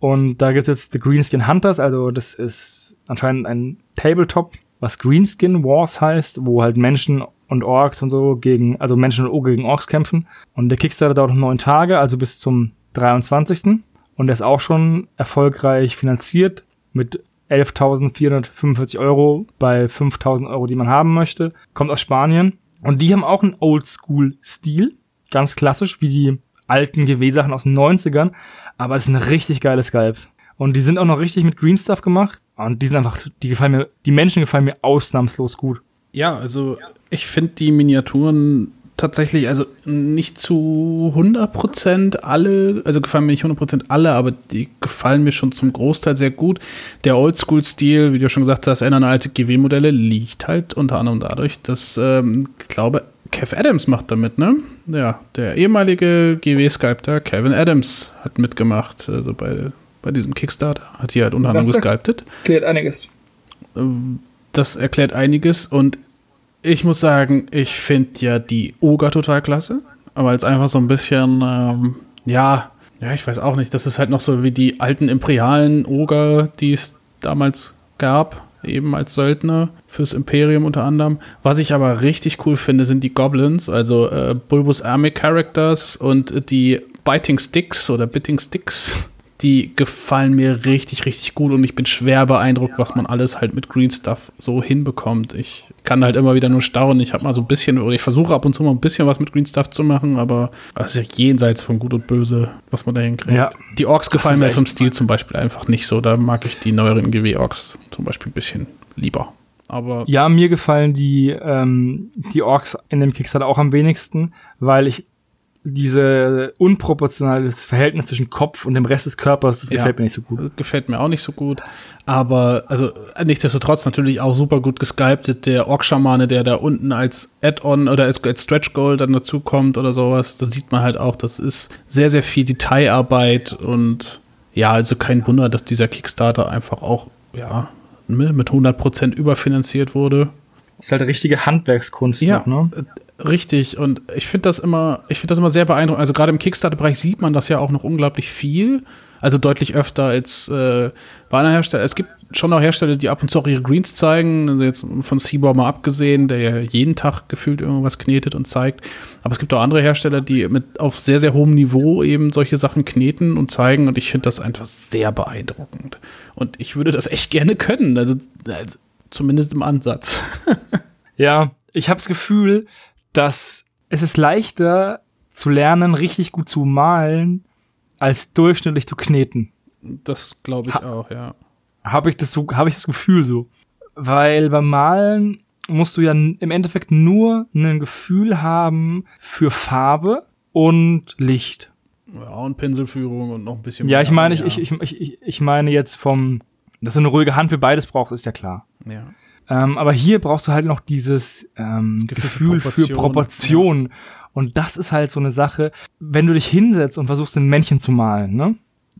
Speaker 1: Und da gibt es jetzt The Greenskin Hunters, also das ist anscheinend ein Tabletop, was Greenskin Wars heißt, wo halt Menschen und Orks und so gegen, also Menschen und O gegen Orks kämpfen. Und der Kickstarter dauert noch neun Tage, also bis zum 23. Und der ist auch schon erfolgreich finanziert mit 11.445 Euro bei 5.000 Euro, die man haben möchte. Kommt aus Spanien. Und die haben auch einen Oldschool-Stil. Ganz klassisch, wie die alten GW-Sachen aus den 90ern, aber es sind richtig geile Skypes. Und die sind auch noch richtig mit Green Stuff gemacht. Und die sind einfach, die gefallen mir, die Menschen gefallen mir ausnahmslos gut.
Speaker 2: Ja, also ich finde die Miniaturen tatsächlich, also nicht zu 100% alle, also gefallen mir nicht 100% alle, aber die gefallen mir schon zum Großteil sehr gut. Der Oldschool-Stil, wie du schon gesagt hast, erinnern alte GW-Modelle, liegt halt unter anderem dadurch, dass, ähm, ich glaube, Kev Adams macht damit, ne? Ja, der ehemalige GW-Sculptor Kevin Adams hat mitgemacht, also bei, bei diesem Kickstarter. Hat hier halt unter anderem gesculptet.
Speaker 1: Erklärt einiges.
Speaker 2: Ähm, das erklärt einiges und ich muss sagen, ich finde ja die Oga total klasse, aber als einfach so ein bisschen, ähm, ja, ja, ich weiß auch nicht, das ist halt noch so wie die alten imperialen Oger, die es damals gab eben als Söldner fürs Imperium unter anderem. Was ich aber richtig cool finde, sind die Goblins, also äh, Bulbous Army Characters und die Biting Sticks oder Bitting Sticks. [LAUGHS] Die gefallen mir richtig, richtig gut und ich bin schwer beeindruckt, was man alles halt mit Green Stuff so hinbekommt. Ich kann halt immer wieder nur staunen. Ich habe mal so ein bisschen, oder ich versuche ab und zu mal ein bisschen was mit Green Stuff zu machen, aber es ist jenseits von Gut und Böse, was man da hinkriegt. Ja. Die Orks gefallen mir vom Stil zum Beispiel einfach nicht so. Da mag ich die neueren GW-Orks zum Beispiel ein bisschen lieber. Aber
Speaker 1: ja, mir gefallen die, ähm, die Orks in dem Kickstarter auch am wenigsten, weil ich diese unproportionales Verhältnis zwischen Kopf und dem Rest des Körpers, das ja, gefällt mir nicht so gut.
Speaker 2: Gefällt mir auch nicht so gut. Aber, also, nichtsdestotrotz natürlich auch super gut gesculptet. Der Ork-Schamane, der da unten als Add-on oder als, als Stretch Goal dann dazukommt oder sowas, das sieht man halt auch. Das ist sehr, sehr viel Detailarbeit und ja, also kein Wunder, dass dieser Kickstarter einfach auch, ja, mit 100% überfinanziert wurde.
Speaker 1: Das ist halt richtige Handwerkskunst.
Speaker 2: Ja, noch, ne? Richtig, und ich finde das immer, ich finde das immer sehr beeindruckend. Also gerade im Kickstarter-Bereich sieht man das ja auch noch unglaublich viel. Also deutlich öfter als äh, bei anderen Herstellern. Es gibt schon auch Hersteller, die ab und zu auch ihre Greens zeigen. Also jetzt von Seabour mal abgesehen, der ja jeden Tag gefühlt irgendwas knetet und zeigt. Aber es gibt auch andere Hersteller, die mit auf sehr, sehr hohem Niveau eben solche Sachen kneten und zeigen. Und ich finde das einfach sehr beeindruckend. Und ich würde das echt gerne können. Also, also zumindest im Ansatz. [LAUGHS]
Speaker 1: ja, ich habe das Gefühl, dass es ist leichter zu lernen, richtig gut zu malen, als durchschnittlich zu kneten.
Speaker 2: Das glaube ich ha auch, ja.
Speaker 1: Habe ich das so, habe ich das Gefühl so, weil beim Malen musst du ja im Endeffekt nur ein Gefühl haben für Farbe und Licht.
Speaker 2: Ja, und Pinselführung und noch ein bisschen.
Speaker 1: Ja, ich meine, ja. ich, ich, ich, ich meine jetzt vom, dass du eine ruhige Hand für beides brauchst, ist ja klar.
Speaker 2: Ja.
Speaker 1: Ähm, aber hier brauchst du halt noch dieses ähm, Gefühl, Gefühl für Proportion. Und das ist halt so eine Sache, wenn du dich hinsetzt und versuchst, ein Männchen zu malen, ne?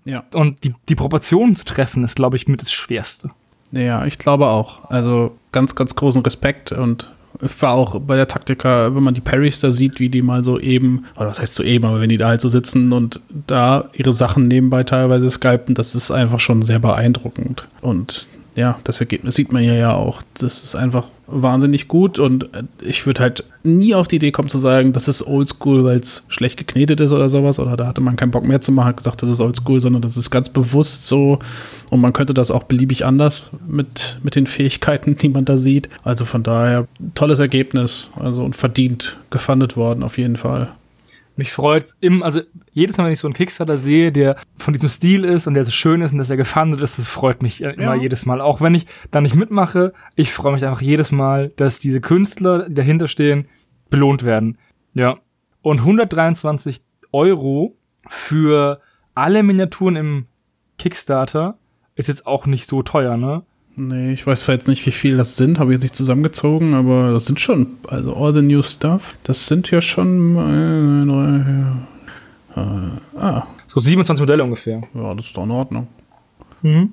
Speaker 2: Ja.
Speaker 1: Und die, die Proportionen zu treffen, ist, glaube ich, mit das Schwerste.
Speaker 2: Ja, ich glaube auch. Also ganz, ganz großen Respekt und war auch bei der Taktika, wenn man die Parrys da sieht, wie die mal so eben, oder was heißt so eben, aber wenn die da halt so sitzen und da ihre Sachen nebenbei teilweise skypen, das ist einfach schon sehr beeindruckend. Und ja, das Ergebnis sieht man ja ja auch. Das ist einfach wahnsinnig gut und äh, ich würde halt nie auf die Idee kommen zu sagen, das ist oldschool, weil es schlecht geknetet ist oder sowas oder da hatte man keinen Bock mehr zu machen, hat gesagt, das ist oldschool, sondern das ist ganz bewusst so und man könnte das auch beliebig anders mit, mit den Fähigkeiten, die man da sieht. Also von daher tolles Ergebnis, also und verdient gefundet worden auf jeden Fall
Speaker 1: mich freut im, also jedes Mal, wenn ich so einen Kickstarter sehe, der von diesem Stil ist und der so schön ist und dass er gefundet ist, das freut mich ja. immer jedes Mal. Auch wenn ich da nicht mitmache, ich freue mich einfach jedes Mal, dass diese Künstler, die dahinter stehen, belohnt werden. Ja. Und 123 Euro für alle Miniaturen im Kickstarter ist jetzt auch nicht so teuer, ne?
Speaker 2: Nee, ich weiß zwar jetzt nicht, wie viel das sind, habe ich jetzt nicht zusammengezogen, aber das sind schon, also All the New Stuff, das sind ja schon. Äh, äh, ah.
Speaker 1: So 27 Modelle ungefähr.
Speaker 2: Ja, das ist doch in Ordnung.
Speaker 1: Mhm.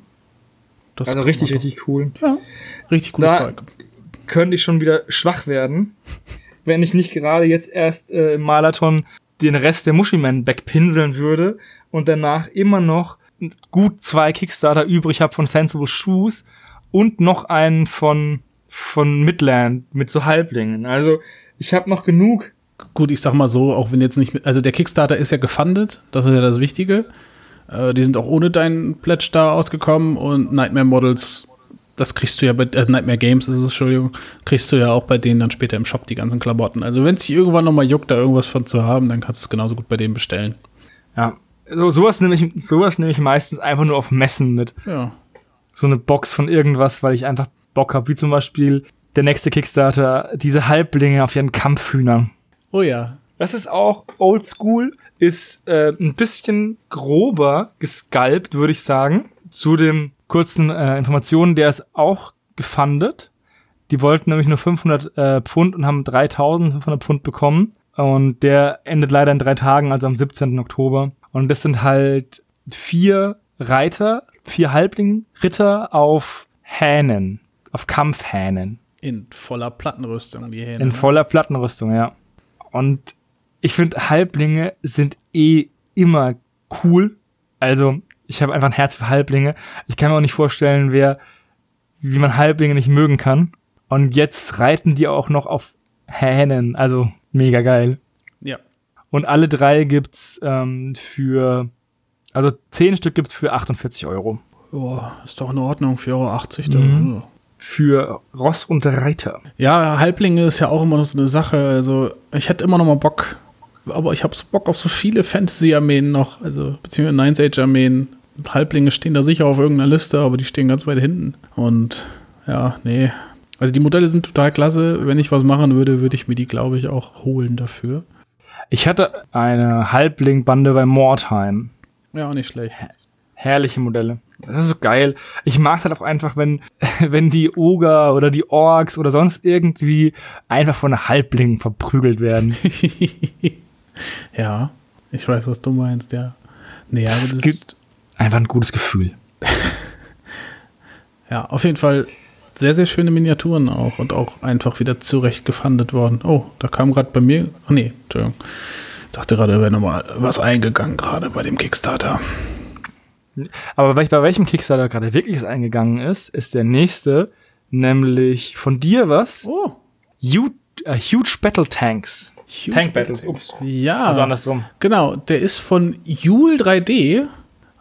Speaker 1: also richtig, richtig cool.
Speaker 2: Ja, richtig cooles da Zeug.
Speaker 1: Könnte ich schon wieder schwach werden, [LAUGHS] wenn ich nicht gerade jetzt erst äh, im Marathon den Rest der Mushiman wegpinseln würde und danach immer noch gut zwei Kickstarter übrig habe von Sensible Shoes und noch einen von von Midland mit so Halblingen. Also ich habe noch genug.
Speaker 2: Gut, ich sag mal so, auch wenn jetzt nicht, also der Kickstarter ist ja gefundet, das ist ja das Wichtige. Äh, die sind auch ohne deinen Pledge da ausgekommen und Nightmare Models, das kriegst du ja bei äh, Nightmare Games, ist es, Entschuldigung, kriegst du ja auch bei denen dann später im Shop die ganzen Klamotten. Also wenn es dich irgendwann noch mal juckt, da irgendwas von zu haben, dann kannst du es genauso gut bei denen bestellen.
Speaker 1: Ja, so, sowas nehme ich, sowas nehme ich meistens einfach nur auf Messen mit.
Speaker 2: Ja.
Speaker 1: So eine Box von irgendwas, weil ich einfach Bock habe, wie zum Beispiel der nächste Kickstarter, diese Halblinge auf ihren Kampfhühnern.
Speaker 2: Oh ja.
Speaker 1: Das ist auch oldschool, ist äh, ein bisschen grober gesculpt, würde ich sagen. Zu den kurzen äh, Informationen, der ist auch gefundet. Die wollten nämlich nur 500 äh, Pfund und haben 3500 Pfund bekommen. Und der endet leider in drei Tagen, also am 17. Oktober. Und das sind halt vier Reiter, vier Halbling-Ritter auf Hähnen, auf Kampfhähnen.
Speaker 2: In voller Plattenrüstung, die Hähne.
Speaker 1: In voller Plattenrüstung, ja. Und ich finde, Halblinge sind eh immer cool. Also, ich habe einfach ein Herz für Halblinge. Ich kann mir auch nicht vorstellen, wer, wie man Halblinge nicht mögen kann. Und jetzt reiten die auch noch auf Hähnen. Also, mega geil.
Speaker 2: Ja.
Speaker 1: Und alle drei gibt's ähm, für, also zehn Stück gibt's für 48 Euro.
Speaker 2: Boah, ist doch in Ordnung, 4,80 Euro. Mhm.
Speaker 1: Für Ross und Reiter.
Speaker 2: Ja, Halblinge ist ja auch immer noch so eine Sache. Also, ich hätte immer noch mal Bock, aber ich habe so Bock auf so viele Fantasy-Armeen noch, also beziehungsweise Nine Age-Armeen. Halblinge stehen da sicher auf irgendeiner Liste, aber die stehen ganz weit hinten. Und ja, nee. Also die Modelle sind total klasse. Wenn ich was machen würde, würde ich mir die, glaube ich, auch holen dafür.
Speaker 1: Ich hatte eine Halbling-Bande bei Mordheim.
Speaker 2: Ja, auch nicht schlecht.
Speaker 1: Herrliche Modelle. Das ist so geil. Ich mag halt auch einfach, wenn, [LAUGHS] wenn die Oger oder die Orks oder sonst irgendwie einfach von Halblingen verprügelt werden. [LAUGHS]
Speaker 2: ja, ich weiß, was du meinst, ja. Nee,
Speaker 1: das, das gibt einfach ein gutes Gefühl. [LAUGHS]
Speaker 2: ja, auf jeden Fall sehr, sehr schöne Miniaturen auch und auch einfach wieder zurecht gefundet worden. Oh, da kam gerade bei mir. Ach nee, Entschuldigung. Ich dachte gerade, da wäre nochmal was eingegangen, gerade bei dem Kickstarter.
Speaker 1: Aber bei welchem Kickstarter gerade wirklich was eingegangen ist, ist der nächste, nämlich von dir was?
Speaker 2: Oh.
Speaker 1: Huge, uh, Huge Battle Tanks.
Speaker 2: Huge Tank Battles,
Speaker 1: ups.
Speaker 2: Ja.
Speaker 1: Also andersrum.
Speaker 2: Genau, der ist von Yule 3D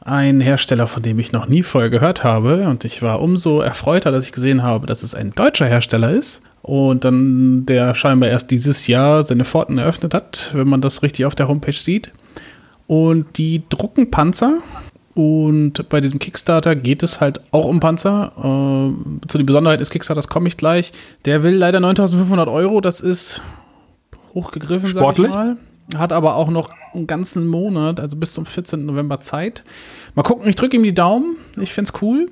Speaker 2: ein Hersteller, von dem ich noch nie vorher gehört habe. Und ich war umso erfreuter, dass ich gesehen habe, dass es ein deutscher Hersteller ist. Und dann der scheinbar erst dieses Jahr seine Pforten eröffnet hat, wenn man das richtig auf der Homepage sieht. Und die drucken Panzer. Und bei diesem Kickstarter geht es halt auch um Panzer. Äh, zu der Besonderheit des Kickstarters komme ich gleich. Der will leider 9500 Euro. Das ist hochgegriffen,
Speaker 1: Sportlich?
Speaker 2: sag ich mal. Hat aber auch noch einen ganzen Monat, also bis zum 14. November Zeit. Mal gucken, ich drücke ihm die Daumen. Ich finde es cool.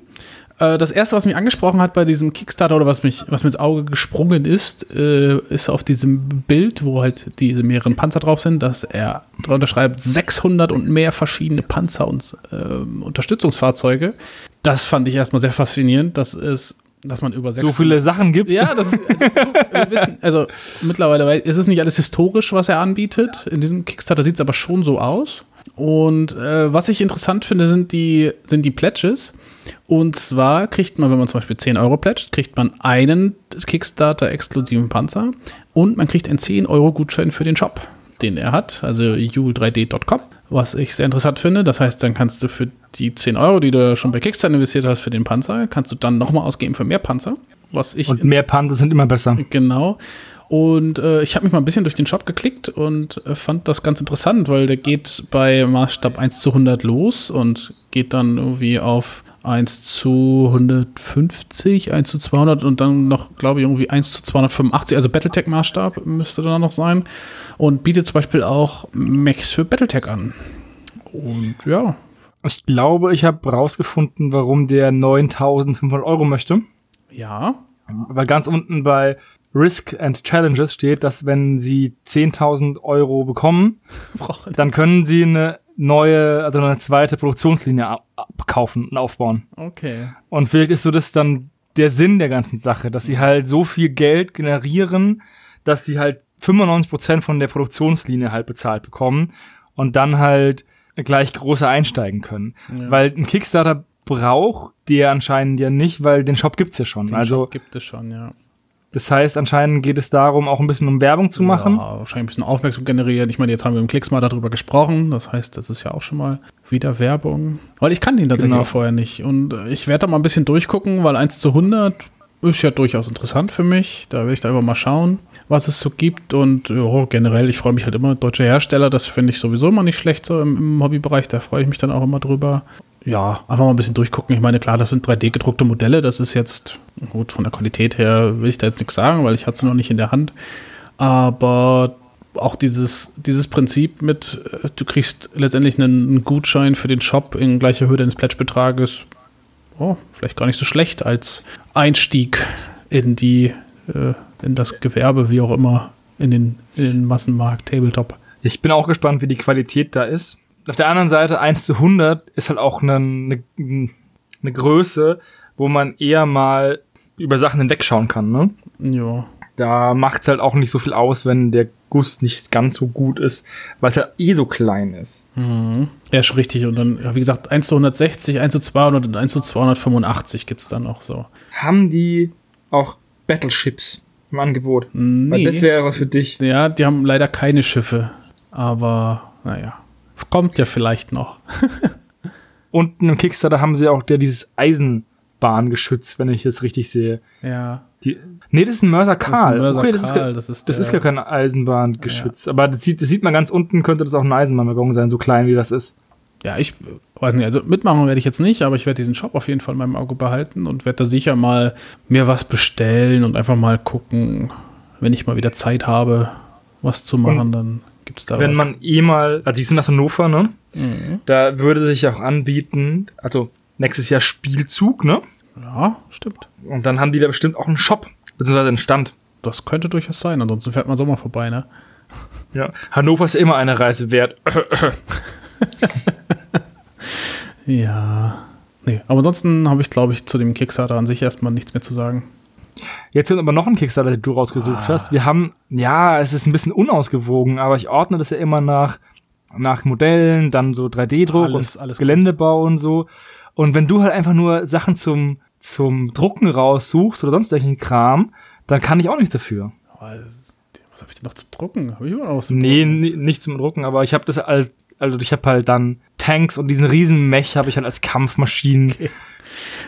Speaker 2: Äh, das erste, was mich angesprochen hat bei diesem Kickstarter oder was, mich, was mir ins Auge gesprungen ist, äh, ist auf diesem Bild, wo halt diese mehreren Panzer drauf sind, dass er drunter schreibt 600 und mehr verschiedene Panzer und äh, Unterstützungsfahrzeuge. Das fand ich erstmal sehr faszinierend. Das ist dass man über
Speaker 1: so viele Sachen gibt.
Speaker 2: Ja, das ist, also, wir wissen, also mittlerweile ist es nicht alles historisch, was er anbietet. In diesem Kickstarter sieht es aber schon so aus. Und äh, was ich interessant finde, sind die, sind die Pledges. Und zwar kriegt man, wenn man zum Beispiel 10 Euro pledgt, kriegt man einen Kickstarter-exklusiven Panzer und man kriegt einen 10 Euro Gutschein für den Shop, den er hat, also jule3d.com was ich sehr interessant finde. Das heißt, dann kannst du für die 10 Euro, die du schon bei Kickstarter investiert hast für den Panzer, kannst du dann nochmal ausgeben für mehr Panzer. Was ich
Speaker 1: und mehr Panzer sind immer besser.
Speaker 2: Genau. Und äh, ich habe mich mal ein bisschen durch den Shop geklickt und äh, fand das ganz interessant, weil der geht bei Maßstab 1 zu 100 los und geht dann irgendwie auf 1 zu 150, 1 zu 200 und dann noch, glaube ich, irgendwie 1 zu 285, also Battletech-Maßstab müsste da noch sein. Und bietet zum Beispiel auch Mechs für Battletech an. Und ja.
Speaker 1: Ich glaube, ich habe rausgefunden, warum der 9500 Euro möchte.
Speaker 2: Ja.
Speaker 1: Weil ganz unten bei Risk and Challenges steht, dass wenn sie 10.000 Euro bekommen, [LAUGHS] dann können sie eine neue, also eine zweite Produktionslinie abkaufen und aufbauen.
Speaker 2: Okay.
Speaker 1: Und vielleicht ist so das dann der Sinn der ganzen Sache, dass sie halt so viel Geld generieren, dass sie halt 95% von der Produktionslinie halt bezahlt bekommen und dann halt gleich große einsteigen können. Ja. Weil ein Kickstarter braucht der anscheinend ja nicht, weil den Shop gibt's ja schon. Den also Shop
Speaker 2: gibt es schon, ja.
Speaker 1: Das heißt, anscheinend geht es darum, auch ein bisschen um Werbung zu machen.
Speaker 2: Ja, wahrscheinlich ein bisschen Aufmerksamkeit generieren. Ich meine, jetzt haben wir im Klicks mal darüber gesprochen. Das heißt, das ist ja auch schon mal wieder Werbung. Weil ich kann den tatsächlich genau. vorher nicht. Und ich werde da mal ein bisschen durchgucken, weil 1 zu 100 ist ja durchaus interessant für mich. Da will ich da einfach mal schauen, was es so gibt. Und jo, generell, ich freue mich halt immer, deutsche Hersteller, das finde ich sowieso immer nicht schlecht so im, im Hobbybereich. Da freue ich mich dann auch immer drüber ja, einfach mal ein bisschen durchgucken. Ich meine, klar, das sind 3D-gedruckte Modelle. Das ist jetzt, gut, von der Qualität her will ich da jetzt nichts sagen, weil ich hatte es noch nicht in der Hand. Aber auch dieses, dieses Prinzip mit, äh, du kriegst letztendlich einen Gutschein für den Shop in gleicher Höhe deines Pledge-Betrages, oh, vielleicht gar nicht so schlecht als Einstieg in die, äh, in das Gewerbe, wie auch immer, in den, in den Massenmarkt Tabletop.
Speaker 1: Ich bin auch gespannt, wie die Qualität da ist. Auf der anderen Seite 1 zu 100 ist halt auch eine, eine, eine Größe, wo man eher mal über Sachen hinwegschauen kann, ne?
Speaker 2: Ja.
Speaker 1: Da macht's halt auch nicht so viel aus, wenn der Guss nicht ganz so gut ist, weil es ja eh so klein ist.
Speaker 2: Mhm. Ja, ist richtig. Und dann, wie gesagt, 1 zu 160, 1 zu 200 und 1 zu 285 gibt's dann auch so.
Speaker 1: Haben die auch Battleships im Angebot?
Speaker 2: Nee.
Speaker 1: Weil das wäre was für dich.
Speaker 2: Ja, die haben leider keine Schiffe. Aber, naja. Kommt ja vielleicht noch. [LAUGHS]
Speaker 1: Und im Kickstarter haben sie auch der dieses Eisenbahngeschütz, wenn ich das richtig sehe.
Speaker 2: Ja.
Speaker 1: Die, nee, das ist ein Mörser Karl. Das ist,
Speaker 2: ein okay, das. Ist,
Speaker 1: das, ist, das ist gar kein Eisenbahngeschütz. Ja. Aber das sieht, das sieht man ganz unten, könnte das auch ein Eisenbahnwaggon sein, so klein wie das ist.
Speaker 2: Ja, ich weiß nicht, also mitmachen werde ich jetzt nicht, aber ich werde diesen Shop auf jeden Fall in meinem Auge behalten und werde da sicher mal mir was bestellen und einfach mal gucken, wenn ich mal wieder Zeit habe, was zu machen, und dann Gibt's da
Speaker 1: Wenn was? man eh mal, also die sind aus Hannover, ne? Mhm. Da würde sich auch anbieten, also nächstes Jahr Spielzug, ne?
Speaker 2: Ja, stimmt.
Speaker 1: Und dann haben die da bestimmt auch einen Shop, beziehungsweise einen Stand.
Speaker 2: Das könnte durchaus sein, ansonsten fährt man Sommer vorbei, ne?
Speaker 1: Ja, Hannover ist immer eine Reise wert. [LAUGHS] [LAUGHS]
Speaker 2: ja. Nee, aber ansonsten habe ich, glaube ich, zu dem Kickstarter an sich erstmal nichts mehr zu sagen.
Speaker 1: Jetzt kommt aber noch ein Kickstarter, den du rausgesucht ah. hast. Wir haben, ja, es ist ein bisschen unausgewogen, aber ich ordne das ja immer nach, nach Modellen, dann so 3D-Druck und alles Geländebau gut. und so. Und wenn du halt einfach nur Sachen zum, zum Drucken raussuchst oder sonst irgendwelchen Kram, dann kann ich auch nichts dafür.
Speaker 2: Was habe ich denn noch zum Drucken? Hab ich
Speaker 1: immer noch was zum nee, Drucken? nicht zum Drucken, aber ich habe das als, also ich habe halt dann Tanks und diesen riesen Mech habe ich halt als Kampfmaschinen. Okay.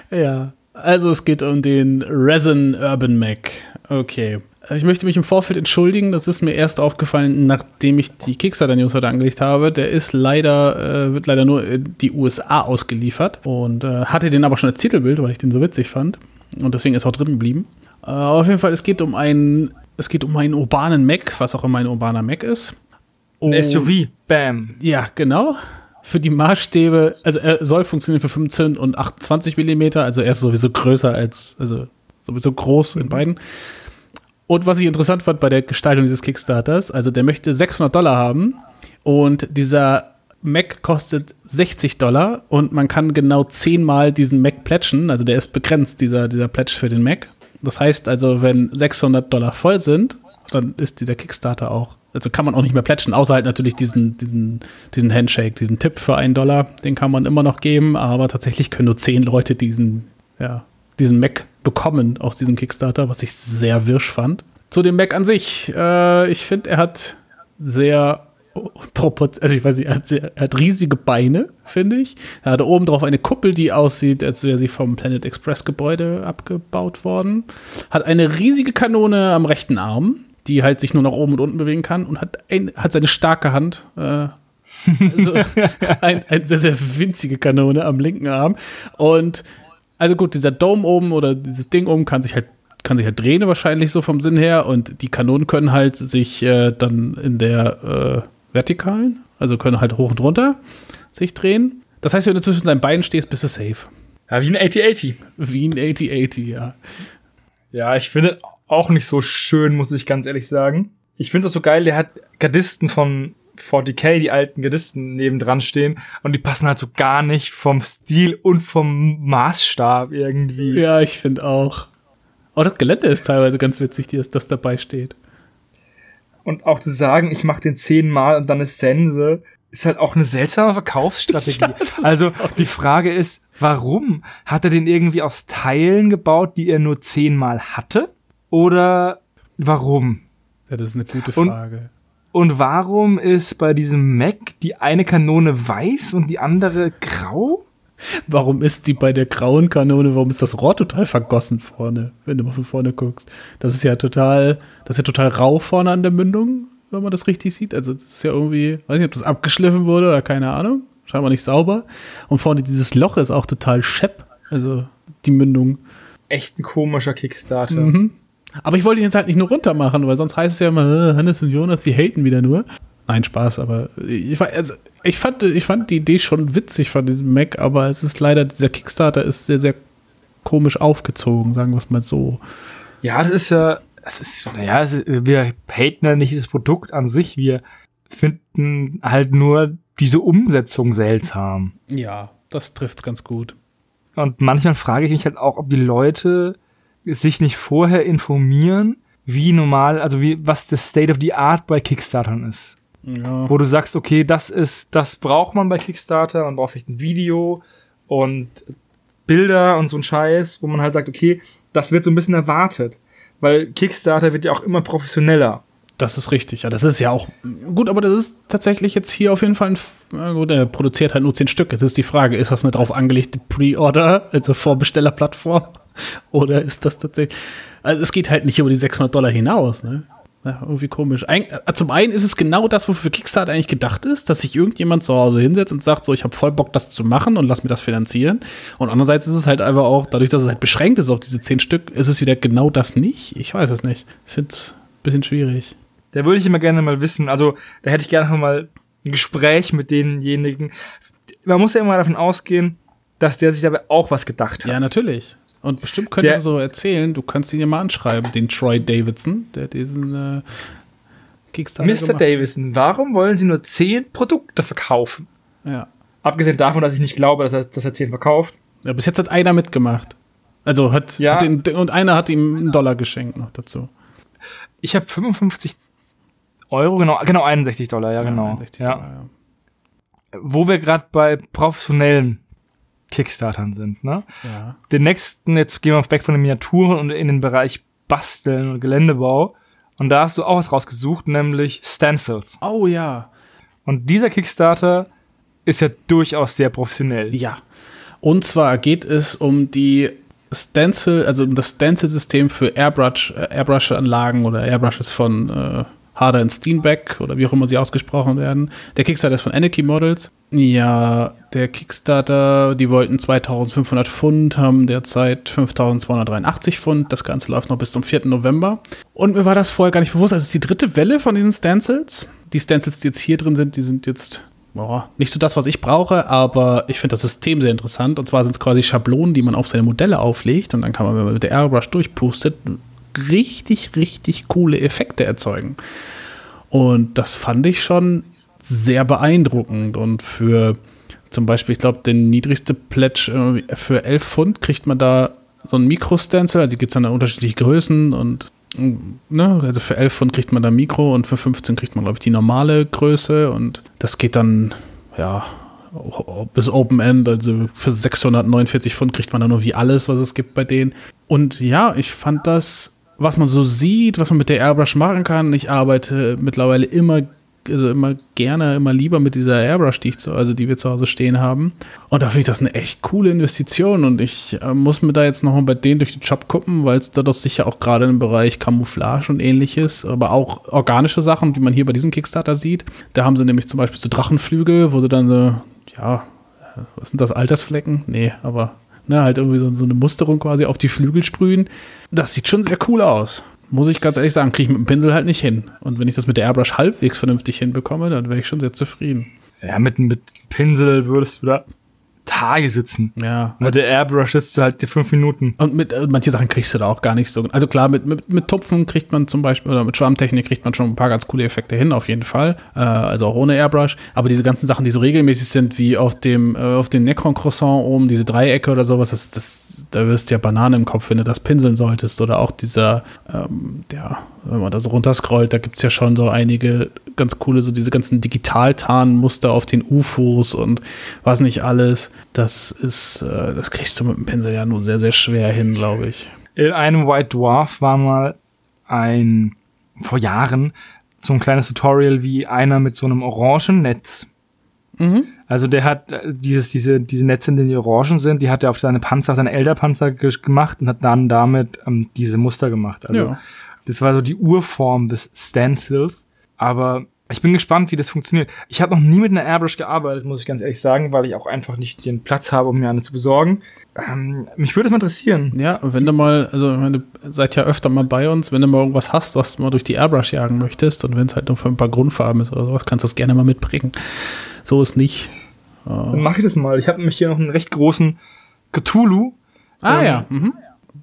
Speaker 2: Ja. Also es geht um den Resin Urban Mac. Okay. Also ich möchte mich im Vorfeld entschuldigen, das ist mir erst aufgefallen, nachdem ich die Kickstarter-News heute angelegt habe. Der ist leider, äh, wird leider nur in die USA ausgeliefert und äh, hatte den aber schon als Titelbild, weil ich den so witzig fand. Und deswegen ist er auch drin geblieben. Äh, auf jeden Fall, es geht um einen, es geht um einen urbanen Mac, was auch immer ein urbaner Mac ist.
Speaker 1: Ein SUV, bam.
Speaker 2: Ja, genau für die Maßstäbe, also er soll funktionieren für 15 und 28 Millimeter, also er ist sowieso größer als, also sowieso groß in mhm. beiden. Und was ich interessant fand bei der Gestaltung dieses Kickstarters, also der möchte 600 Dollar haben und dieser Mac kostet 60 Dollar und man kann genau zehnmal diesen Mac plätschen, also der ist begrenzt, dieser, dieser Pledge für den Mac. Das heißt also, wenn 600 Dollar voll sind, dann ist dieser Kickstarter auch also kann man auch nicht mehr plätschen, außer halt natürlich diesen, diesen, diesen Handshake, diesen Tipp für einen Dollar, den kann man immer noch geben, aber tatsächlich können nur zehn Leute diesen, ja, diesen Mac bekommen aus diesem Kickstarter, was ich sehr wirsch fand. Zu dem Mac an sich, äh, ich finde, er hat sehr also ich weiß nicht, er hat, er hat riesige Beine, finde ich. Er hat oben drauf eine Kuppel, die aussieht, als wäre sie vom Planet Express Gebäude abgebaut worden. Hat eine riesige Kanone am rechten Arm, die halt sich nur nach oben und unten bewegen kann und hat, ein, hat seine starke Hand. Äh, also [LAUGHS] ein, ein sehr, sehr winzige Kanone am linken Arm. Und also gut, dieser Dome oben oder dieses Ding oben kann sich halt kann sich halt drehen wahrscheinlich so vom Sinn her und die Kanonen können halt sich äh, dann in der äh, vertikalen, also können halt hoch und runter sich drehen. Das heißt, wenn du zwischen seinen Beinen stehst, bist du safe.
Speaker 1: Ja, wie ein 8080.
Speaker 2: Wie ein 8080, ja.
Speaker 1: Ja, ich finde auch nicht so schön, muss ich ganz ehrlich sagen. Ich finde es auch so geil, der hat Gardisten von 40k, die alten Gardisten nebendran stehen und die passen halt so gar nicht vom Stil und vom Maßstab irgendwie.
Speaker 2: Ja, ich finde auch. Auch das Gelände ist teilweise ganz witzig, dass das dabei steht.
Speaker 1: Und auch zu sagen, ich mache den zehnmal und dann ist Sense, ist halt auch eine seltsame Verkaufsstrategie. [LAUGHS] Ja, also die Frage ist, warum? Hat er den irgendwie aus Teilen gebaut, die er nur zehnmal hatte? Oder warum?
Speaker 2: Ja, das ist eine gute Frage.
Speaker 1: Und, und warum ist bei diesem Mac die eine Kanone weiß und die andere grau?
Speaker 2: Warum ist die bei der grauen Kanone, warum ist das Rohr total vergossen vorne, wenn du mal von vorne guckst? Das ist ja total, das ist ja total rau vorne an der Mündung, wenn man das richtig sieht. Also das ist ja irgendwie, weiß nicht, ob das abgeschliffen wurde oder keine Ahnung. Scheinbar nicht sauber. Und vorne dieses Loch ist auch total schepp, also die Mündung.
Speaker 1: Echt ein komischer Kickstarter. Mhm.
Speaker 2: Aber ich wollte ihn jetzt halt nicht nur runter machen, weil sonst heißt es ja immer, äh, Hannes und Jonas, die haten wieder nur. Nein, Spaß, aber ich, also, ich, fand, ich fand die Idee schon witzig von diesem Mac, aber es ist leider, dieser Kickstarter ist sehr, sehr komisch aufgezogen, sagen wir es mal so.
Speaker 1: Ja, das ist ja, das ist, naja, wir haten ja nicht das Produkt an sich, wir finden halt nur diese Umsetzung seltsam.
Speaker 2: Ja, das trifft ganz gut.
Speaker 1: Und manchmal frage ich mich halt auch, ob die Leute sich nicht vorher informieren, wie normal, also wie, was das State of the Art bei Kickstartern ist. Ja. Wo du sagst, okay, das ist, das braucht man bei Kickstarter, man braucht vielleicht ein Video und Bilder und so ein Scheiß, wo man halt sagt, okay, das wird so ein bisschen erwartet. Weil Kickstarter wird ja auch immer professioneller.
Speaker 2: Das ist richtig. Ja, das ist ja auch gut, aber das ist tatsächlich jetzt hier auf jeden Fall ein. Gut, er produziert halt nur zehn Stück. Jetzt ist die Frage, ist das eine drauf angelegte Pre-Order, also Vorbestellerplattform? [LAUGHS] Oder ist das tatsächlich. Also, es geht halt nicht über die 600 Dollar hinaus, ne? Ja, irgendwie komisch. Ein, äh, zum einen ist es genau das, wofür Kickstarter eigentlich gedacht ist, dass sich irgendjemand zu Hause hinsetzt und sagt, so, ich habe voll Bock, das zu machen und lass mir das finanzieren. Und andererseits ist es halt einfach auch, dadurch, dass es halt beschränkt ist auf diese zehn Stück, ist es wieder genau das nicht. Ich weiß es nicht. Ich finde es ein bisschen schwierig.
Speaker 1: Da würde ich immer gerne mal wissen, also da hätte ich gerne mal ein Gespräch mit denjenigen. Man muss ja immer davon ausgehen, dass der sich dabei auch was gedacht hat.
Speaker 2: Ja, natürlich. Und bestimmt könntest du so erzählen, du kannst ihn ja mal anschreiben, den Troy Davidson, der diesen äh,
Speaker 1: Kickstarter Mr. Davidson, warum wollen sie nur zehn Produkte verkaufen?
Speaker 2: Ja.
Speaker 1: Abgesehen davon, dass ich nicht glaube, dass er, dass er zehn verkauft.
Speaker 2: Ja, bis jetzt hat einer mitgemacht. Also hat, ja. hat den, und einer hat ihm einen Dollar geschenkt noch dazu.
Speaker 1: Ich habe 55 Euro, genau, genau 61 Dollar, ja, genau. 61 ja. Dollar, ja. Wo wir gerade bei professionellen Kickstartern sind. Ne?
Speaker 2: Ja.
Speaker 1: Den nächsten, jetzt gehen wir weg von den Miniaturen und in den Bereich Basteln und Geländebau. Und da hast du auch was rausgesucht, nämlich Stencils.
Speaker 2: Oh ja.
Speaker 1: Und dieser Kickstarter ist ja durchaus sehr professionell.
Speaker 2: Ja. Und zwar geht es um die Stencil, also um das Stencil-System für Airbrush, äh, Airbrush-Anlagen oder Airbrushes von äh, Harder und Steenbeck oder wie auch immer sie ausgesprochen werden. Der Kickstarter ist von Anarchy Models. Ja, der Kickstarter, die wollten 2500 Pfund, haben derzeit 5283 Pfund. Das Ganze läuft noch bis zum 4. November. Und mir war das vorher gar nicht bewusst. Also es ist die dritte Welle von diesen Stencils. Die Stencils, die jetzt hier drin sind, die sind jetzt boah, nicht so das, was ich brauche, aber ich finde das System sehr interessant. Und zwar sind es quasi Schablonen, die man auf seine Modelle auflegt. Und dann kann man, wenn man mit der Airbrush durchpustet, richtig, richtig coole Effekte erzeugen. Und das fand ich schon sehr beeindruckend. Und für zum Beispiel, ich glaube, den niedrigste Pledge für 11 Pfund kriegt man da so ein Mikro-Stencil. Also gibt es dann unterschiedliche Größen und ne, also für 11 Pfund kriegt man da Mikro und für 15 kriegt man, glaube ich, die normale Größe. Und das geht dann, ja, bis Open End, also für 649 Pfund kriegt man dann nur wie alles, was es gibt bei denen. Und ja, ich fand das was man so sieht, was man mit der Airbrush machen kann. Ich arbeite mittlerweile immer, also immer gerne, immer lieber mit dieser Airbrush, die, zu, also die wir zu Hause stehen haben. Und da finde ich das eine echt coole Investition. Und ich äh, muss mir da jetzt nochmal bei denen durch den Job gucken, weil es da doch sicher auch gerade im Bereich Camouflage und ähnliches, aber auch organische Sachen, die man hier bei diesem Kickstarter sieht. Da haben sie nämlich zum Beispiel so Drachenflügel, wo sie dann so, ja, was sind das, Altersflecken? Nee, aber ne, halt irgendwie so, so, eine Musterung quasi auf die Flügel sprühen. Das sieht schon sehr cool aus. Muss ich ganz ehrlich sagen, kriege ich mit dem Pinsel halt nicht hin. Und wenn ich das mit der Airbrush halbwegs vernünftig hinbekomme, dann wäre ich schon sehr zufrieden.
Speaker 1: Ja, mit, mit Pinsel würdest du da Tage sitzen.
Speaker 2: Ja.
Speaker 1: Mit der Airbrush sitzt du halt die fünf Minuten.
Speaker 2: Und mit äh, manche Sachen kriegst du da auch gar nicht so. Also klar, mit, mit, mit Tupfen kriegt man zum Beispiel, oder mit Schwammtechnik kriegt man schon ein paar ganz coole Effekte hin, auf jeden Fall. Äh, also auch ohne Airbrush. Aber diese ganzen Sachen, die so regelmäßig sind, wie auf dem, äh, auf dem Necron-Croissant oben, diese Dreiecke oder sowas, das, das, da wirst du ja Banane im Kopf, wenn du das pinseln solltest. Oder auch dieser, ähm, ja, wenn man da so runterscrollt, da gibt es ja schon so einige ganz coole, so diese ganzen Digitaltarnmuster auf den UFOs und was nicht alles. Das ist, äh, das kriegst du mit dem Pinsel ja nur sehr, sehr schwer hin, glaube ich.
Speaker 1: In einem White Dwarf war mal ein, vor Jahren, so ein kleines Tutorial, wie einer mit so einem orangen Netz. Also der hat äh, dieses, diese, diese Netze, in denen die Orangen sind, die hat er auf seine Panzer, seine Elderpanzer ge gemacht und hat dann damit ähm, diese Muster gemacht. Also
Speaker 2: Ja.
Speaker 1: das war so die Urform des Stencils. Aber ich bin gespannt, wie das funktioniert. Ich habe noch nie mit einer Airbrush gearbeitet, muss ich ganz ehrlich sagen, weil ich auch einfach nicht den Platz habe, um mir eine zu besorgen. Ähm, mich würde es mal interessieren.
Speaker 2: Ja, wenn du mal, also meine, seid ja öfter mal bei uns, wenn du mal irgendwas hast, was du mal durch die Airbrush jagen möchtest und wenn es halt nur für ein paar Grundfarben ist oder sowas, kannst du das gerne mal mitbringen. So ist nicht.
Speaker 1: Dann mache ich das mal. Ich habe nämlich hier noch einen recht großen Cthulhu
Speaker 2: Ah
Speaker 1: Ähm,
Speaker 2: ja. Mhm.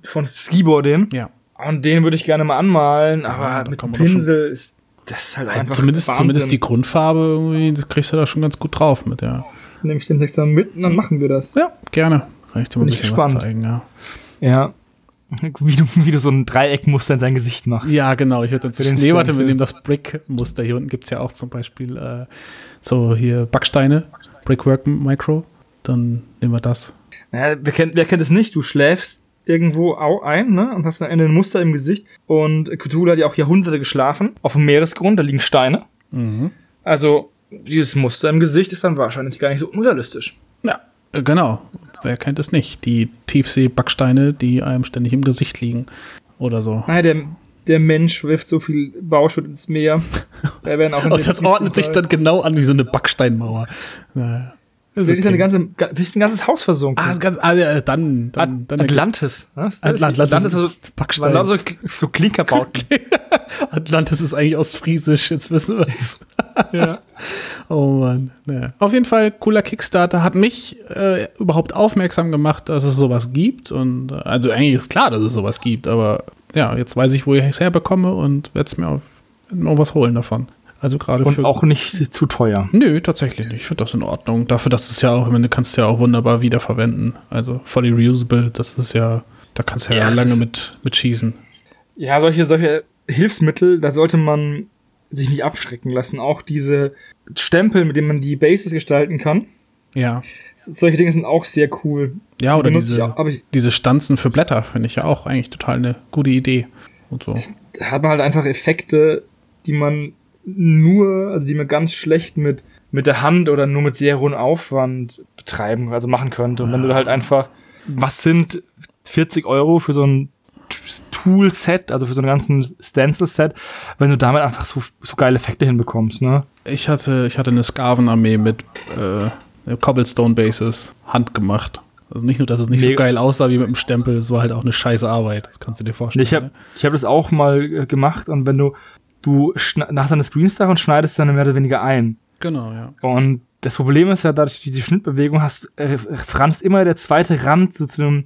Speaker 1: von Skibor den.
Speaker 2: Ja.
Speaker 1: Und den würde ich gerne mal anmalen, aber
Speaker 2: da
Speaker 1: mit Pinsel ist das halt einfach
Speaker 2: Zumindest,
Speaker 1: Wahnsinn.
Speaker 2: zumindest die Grundfarbe irgendwie, das kriegst du da schon ganz gut drauf mit, ja.
Speaker 1: Nehme ich den Text dann mit und dann machen wir das.
Speaker 2: Ja, gerne. Kann ich dir mal ein bisschen was
Speaker 1: gespannt.
Speaker 2: zeigen, ja.
Speaker 1: Ja. [LAUGHS] Wie du, wie du so ein Dreieckmuster in sein Gesicht machst.
Speaker 2: Ja, genau. Ich hätte jetzt
Speaker 1: Für den
Speaker 2: Nee, warte, wir nehmen das Brick-Muster. Hier unten gibt es ja auch zum Beispiel äh, so hier Backsteine, Brickwork Micro. Dann nehmen wir das.
Speaker 1: Naja, wer, kennt, wer kennt es nicht? Du schläfst irgendwo au ein ne? und hast dann ein Muster im Gesicht. Und Cthulhu hat ja auch Jahrhunderte geschlafen. Auf dem Meeresgrund, da liegen Steine.
Speaker 2: Mhm.
Speaker 1: Also dieses Muster im Gesicht ist dann wahrscheinlich gar nicht so unrealistisch.
Speaker 2: Ja, äh, genau. Wer kennt es nicht? Die Tiefsee-Backsteine, die einem ständig im Gesicht liegen. Oder so.
Speaker 1: Naja, der, der Mensch wirft so viel Bauschutt ins Meer. [LAUGHS] Da werden auch
Speaker 2: Und das ordnet sich dann genau an wie so eine Backsteinmauer. Naja. Ist
Speaker 1: Da ist eine
Speaker 2: okay.
Speaker 1: ganze, ga- ist ein ganzes Haus versunken.
Speaker 2: Ah, ganz, ah, ja, dann, dann, dann
Speaker 1: Atlantis. ne?
Speaker 2: Atlant-
Speaker 1: Atlantis war so,
Speaker 2: Backstein.
Speaker 1: war so, so Klinkerbauten. [LAUGHS]
Speaker 2: Atlantis ist eigentlich ostfriesisch, jetzt wissen wir es.
Speaker 1: ja. [LAUGHS]
Speaker 2: Oh Mann. Ja. Auf jeden Fall cooler Kickstarter. Hat mich äh, überhaupt aufmerksam gemacht, dass es sowas gibt. Und äh, also eigentlich ist klar, dass es sowas gibt, aber ja, jetzt weiß ich, wo ich es herbekomme und werde es mir auf, werd mir auch was holen davon. Also gerade
Speaker 1: Und
Speaker 2: für.
Speaker 1: auch nicht zu teuer.
Speaker 2: Nö, tatsächlich nicht. Ich finde das in Ordnung. Dafür, dass es ja auch, ich meine, du kannst es ja auch wunderbar wiederverwenden. Also fully reusable, das ist ja, da kannst du ja,
Speaker 1: Ja, das
Speaker 2: lange mit, mit schießen.
Speaker 1: Ja, solche, solche Hilfsmittel, da sollte man sich nicht abschrecken lassen. Auch diese Stempel, mit denen man die Bases gestalten kann.
Speaker 2: Ja.
Speaker 1: Solche Dinge sind auch sehr cool.
Speaker 2: Ja,
Speaker 1: Die
Speaker 2: oder diese,
Speaker 1: ich auch,
Speaker 2: diese Stanzen für Blätter finde ich ja auch eigentlich total eine gute Idee. Und so.
Speaker 1: da hat man halt einfach Effekte, die man nur, also die man ganz schlecht mit, mit der Hand oder nur mit sehr hohem Aufwand betreiben, also machen könnte. Und wenn du halt einfach, was sind 40 Euro für so ein Tool-Set, also für so einen ganzen Stencil-Set, wenn du damit einfach so, so geile Effekte hinbekommst, ne?
Speaker 2: Ich hatte, ich hatte eine Skaven-Armee mit äh, Cobblestone Bases handgemacht. Also nicht nur, dass es nicht so
Speaker 1: Mega.
Speaker 2: geil aussah wie mit dem Stempel, es war halt auch eine scheiße Arbeit. Das kannst du dir vorstellen.
Speaker 1: Ich habe
Speaker 2: ne?
Speaker 1: ich hab das auch mal äh, gemacht und wenn du, du nach deiner Screenstar und schneidest dann mehr oder weniger ein.
Speaker 2: Genau, ja.
Speaker 1: Und das Problem ist ja, dadurch diese Schnittbewegung hast, äh, franzt immer der zweite Rand so zu einem,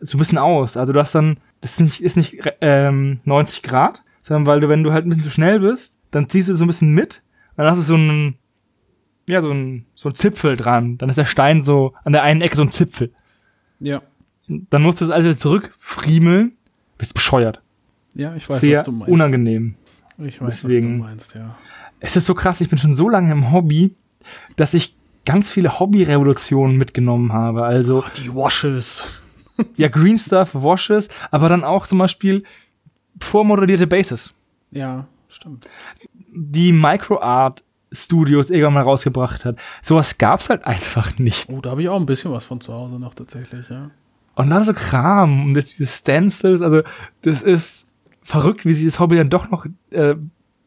Speaker 1: so ein bisschen aus. Also du hast dann, das ist nicht, ist nicht ähm, 90 Grad, sondern weil du, wenn du halt ein bisschen zu schnell bist, dann ziehst du so ein bisschen mit, dann hast du so einen, ja, so ein, so ein Zipfel dran. Dann ist der Stein so an der einen Ecke so ein Zipfel.
Speaker 2: Ja.
Speaker 1: Dann musst du das alles wieder zurückfriemeln, bist bescheuert.
Speaker 2: Ja, ich weiß,
Speaker 1: Sehr
Speaker 2: was du meinst.
Speaker 1: unangenehm.
Speaker 2: Ich weiß,
Speaker 1: Deswegen-
Speaker 2: was du meinst, ja.
Speaker 1: Es ist so krass, ich bin schon so lange im Hobby, dass ich ganz viele Hobby-Revolutionen mitgenommen habe. Also,
Speaker 2: Die Washes. [LAUGHS]
Speaker 1: ja, Green Stuff, Washes, aber dann auch zum Beispiel vormodellierte Bases,
Speaker 2: Ja, stimmt.
Speaker 1: die Microart Studios irgendwann mal rausgebracht hat. Sowas gab's halt einfach nicht.
Speaker 2: Oh, da habe ich auch ein bisschen was von zu Hause noch tatsächlich, ja.
Speaker 1: Und dann so Kram und jetzt diese Stencils, also das ist verrückt, wie sich das Hobby dann doch noch äh,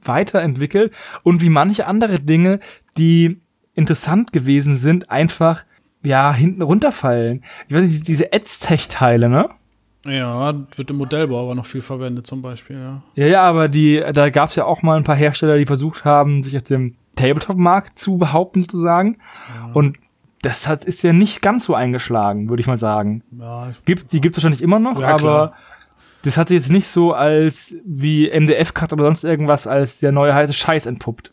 Speaker 1: weiterentwickelt und wie manche andere Dinge, die interessant gewesen sind, einfach ja hinten runterfallen. Ich weiß nicht, diese- Edstech-Teile, ne?
Speaker 2: Ja, wird im Modellbau aber noch viel verwendet zum Beispiel, ja.
Speaker 1: Ja, ja, aber die, da gab es ja auch mal ein paar Hersteller, die versucht haben, sich auf dem Tabletop-Markt zu behaupten, sozusagen. Und das hat, ist ja nicht ganz so eingeschlagen, würde ich mal sagen.
Speaker 2: Ja,
Speaker 1: Gibt, die gibt es wahrscheinlich immer noch,
Speaker 2: Ja,
Speaker 1: aber
Speaker 2: klar.
Speaker 1: Das hat sich jetzt nicht so als wie MDF-Cut oder sonst irgendwas als der neue heiße Scheiß entpuppt.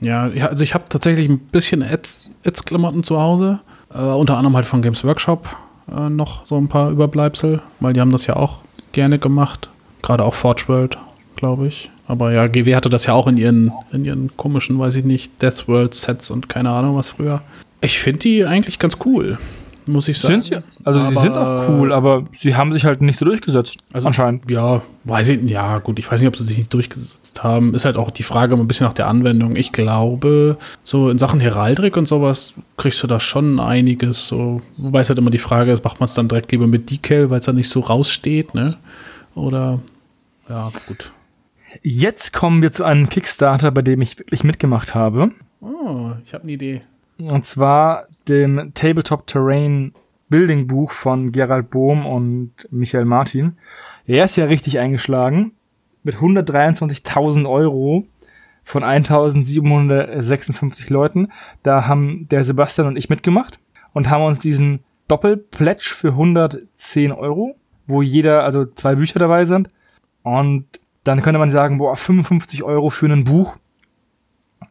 Speaker 2: Ja, ja, also ich habe tatsächlich ein bisschen Ads- Ads-Klamotten zu Hause. Äh, unter anderem halt von Games Workshop äh, noch so ein paar Überbleibsel, weil die haben das ja auch gerne gemacht. Gerade auch Forge World, glaube ich. Aber ja, GW hatte das ja auch in ihren, in ihren komischen, weiß ich nicht, Death World Sets und keine Ahnung was früher. Ich finde die eigentlich ganz cool, muss ich sagen.
Speaker 1: Sind sie? Also
Speaker 2: Aber-
Speaker 1: sie sind auch cool, aber sie haben sich halt nicht so durchgesetzt.
Speaker 2: Also,
Speaker 1: anscheinend.
Speaker 2: Ja, weiß ich, ja, gut, ich weiß nicht, ob sie sich nicht durchgesetzt haben. Ist halt auch die Frage ein bisschen nach der Anwendung. Ich glaube, so in Sachen Heraldik und sowas kriegst du da schon einiges. So, wobei es halt immer die Frage ist, macht man es dann direkt lieber mit Decal, weil es dann nicht so raussteht, ne? Oder, ja, gut.
Speaker 1: Jetzt kommen wir zu einem Kickstarter, bei dem ich wirklich mitgemacht habe.
Speaker 2: Oh, ich habe eine Idee.
Speaker 1: Und zwar dem Tabletop Terrain Building Buch von Gerald Bohm und Michael Martin. Er ist ja richtig eingeschlagen. Mit 123.000 Euro von 1756 Leuten. Da haben der Sebastian und ich mitgemacht und haben uns diesen Doppelpledge für 110 Euro, wo jeder, also zwei Bücher dabei sind. Und dann könnte man sagen, boah, 55 Euro für ein Buch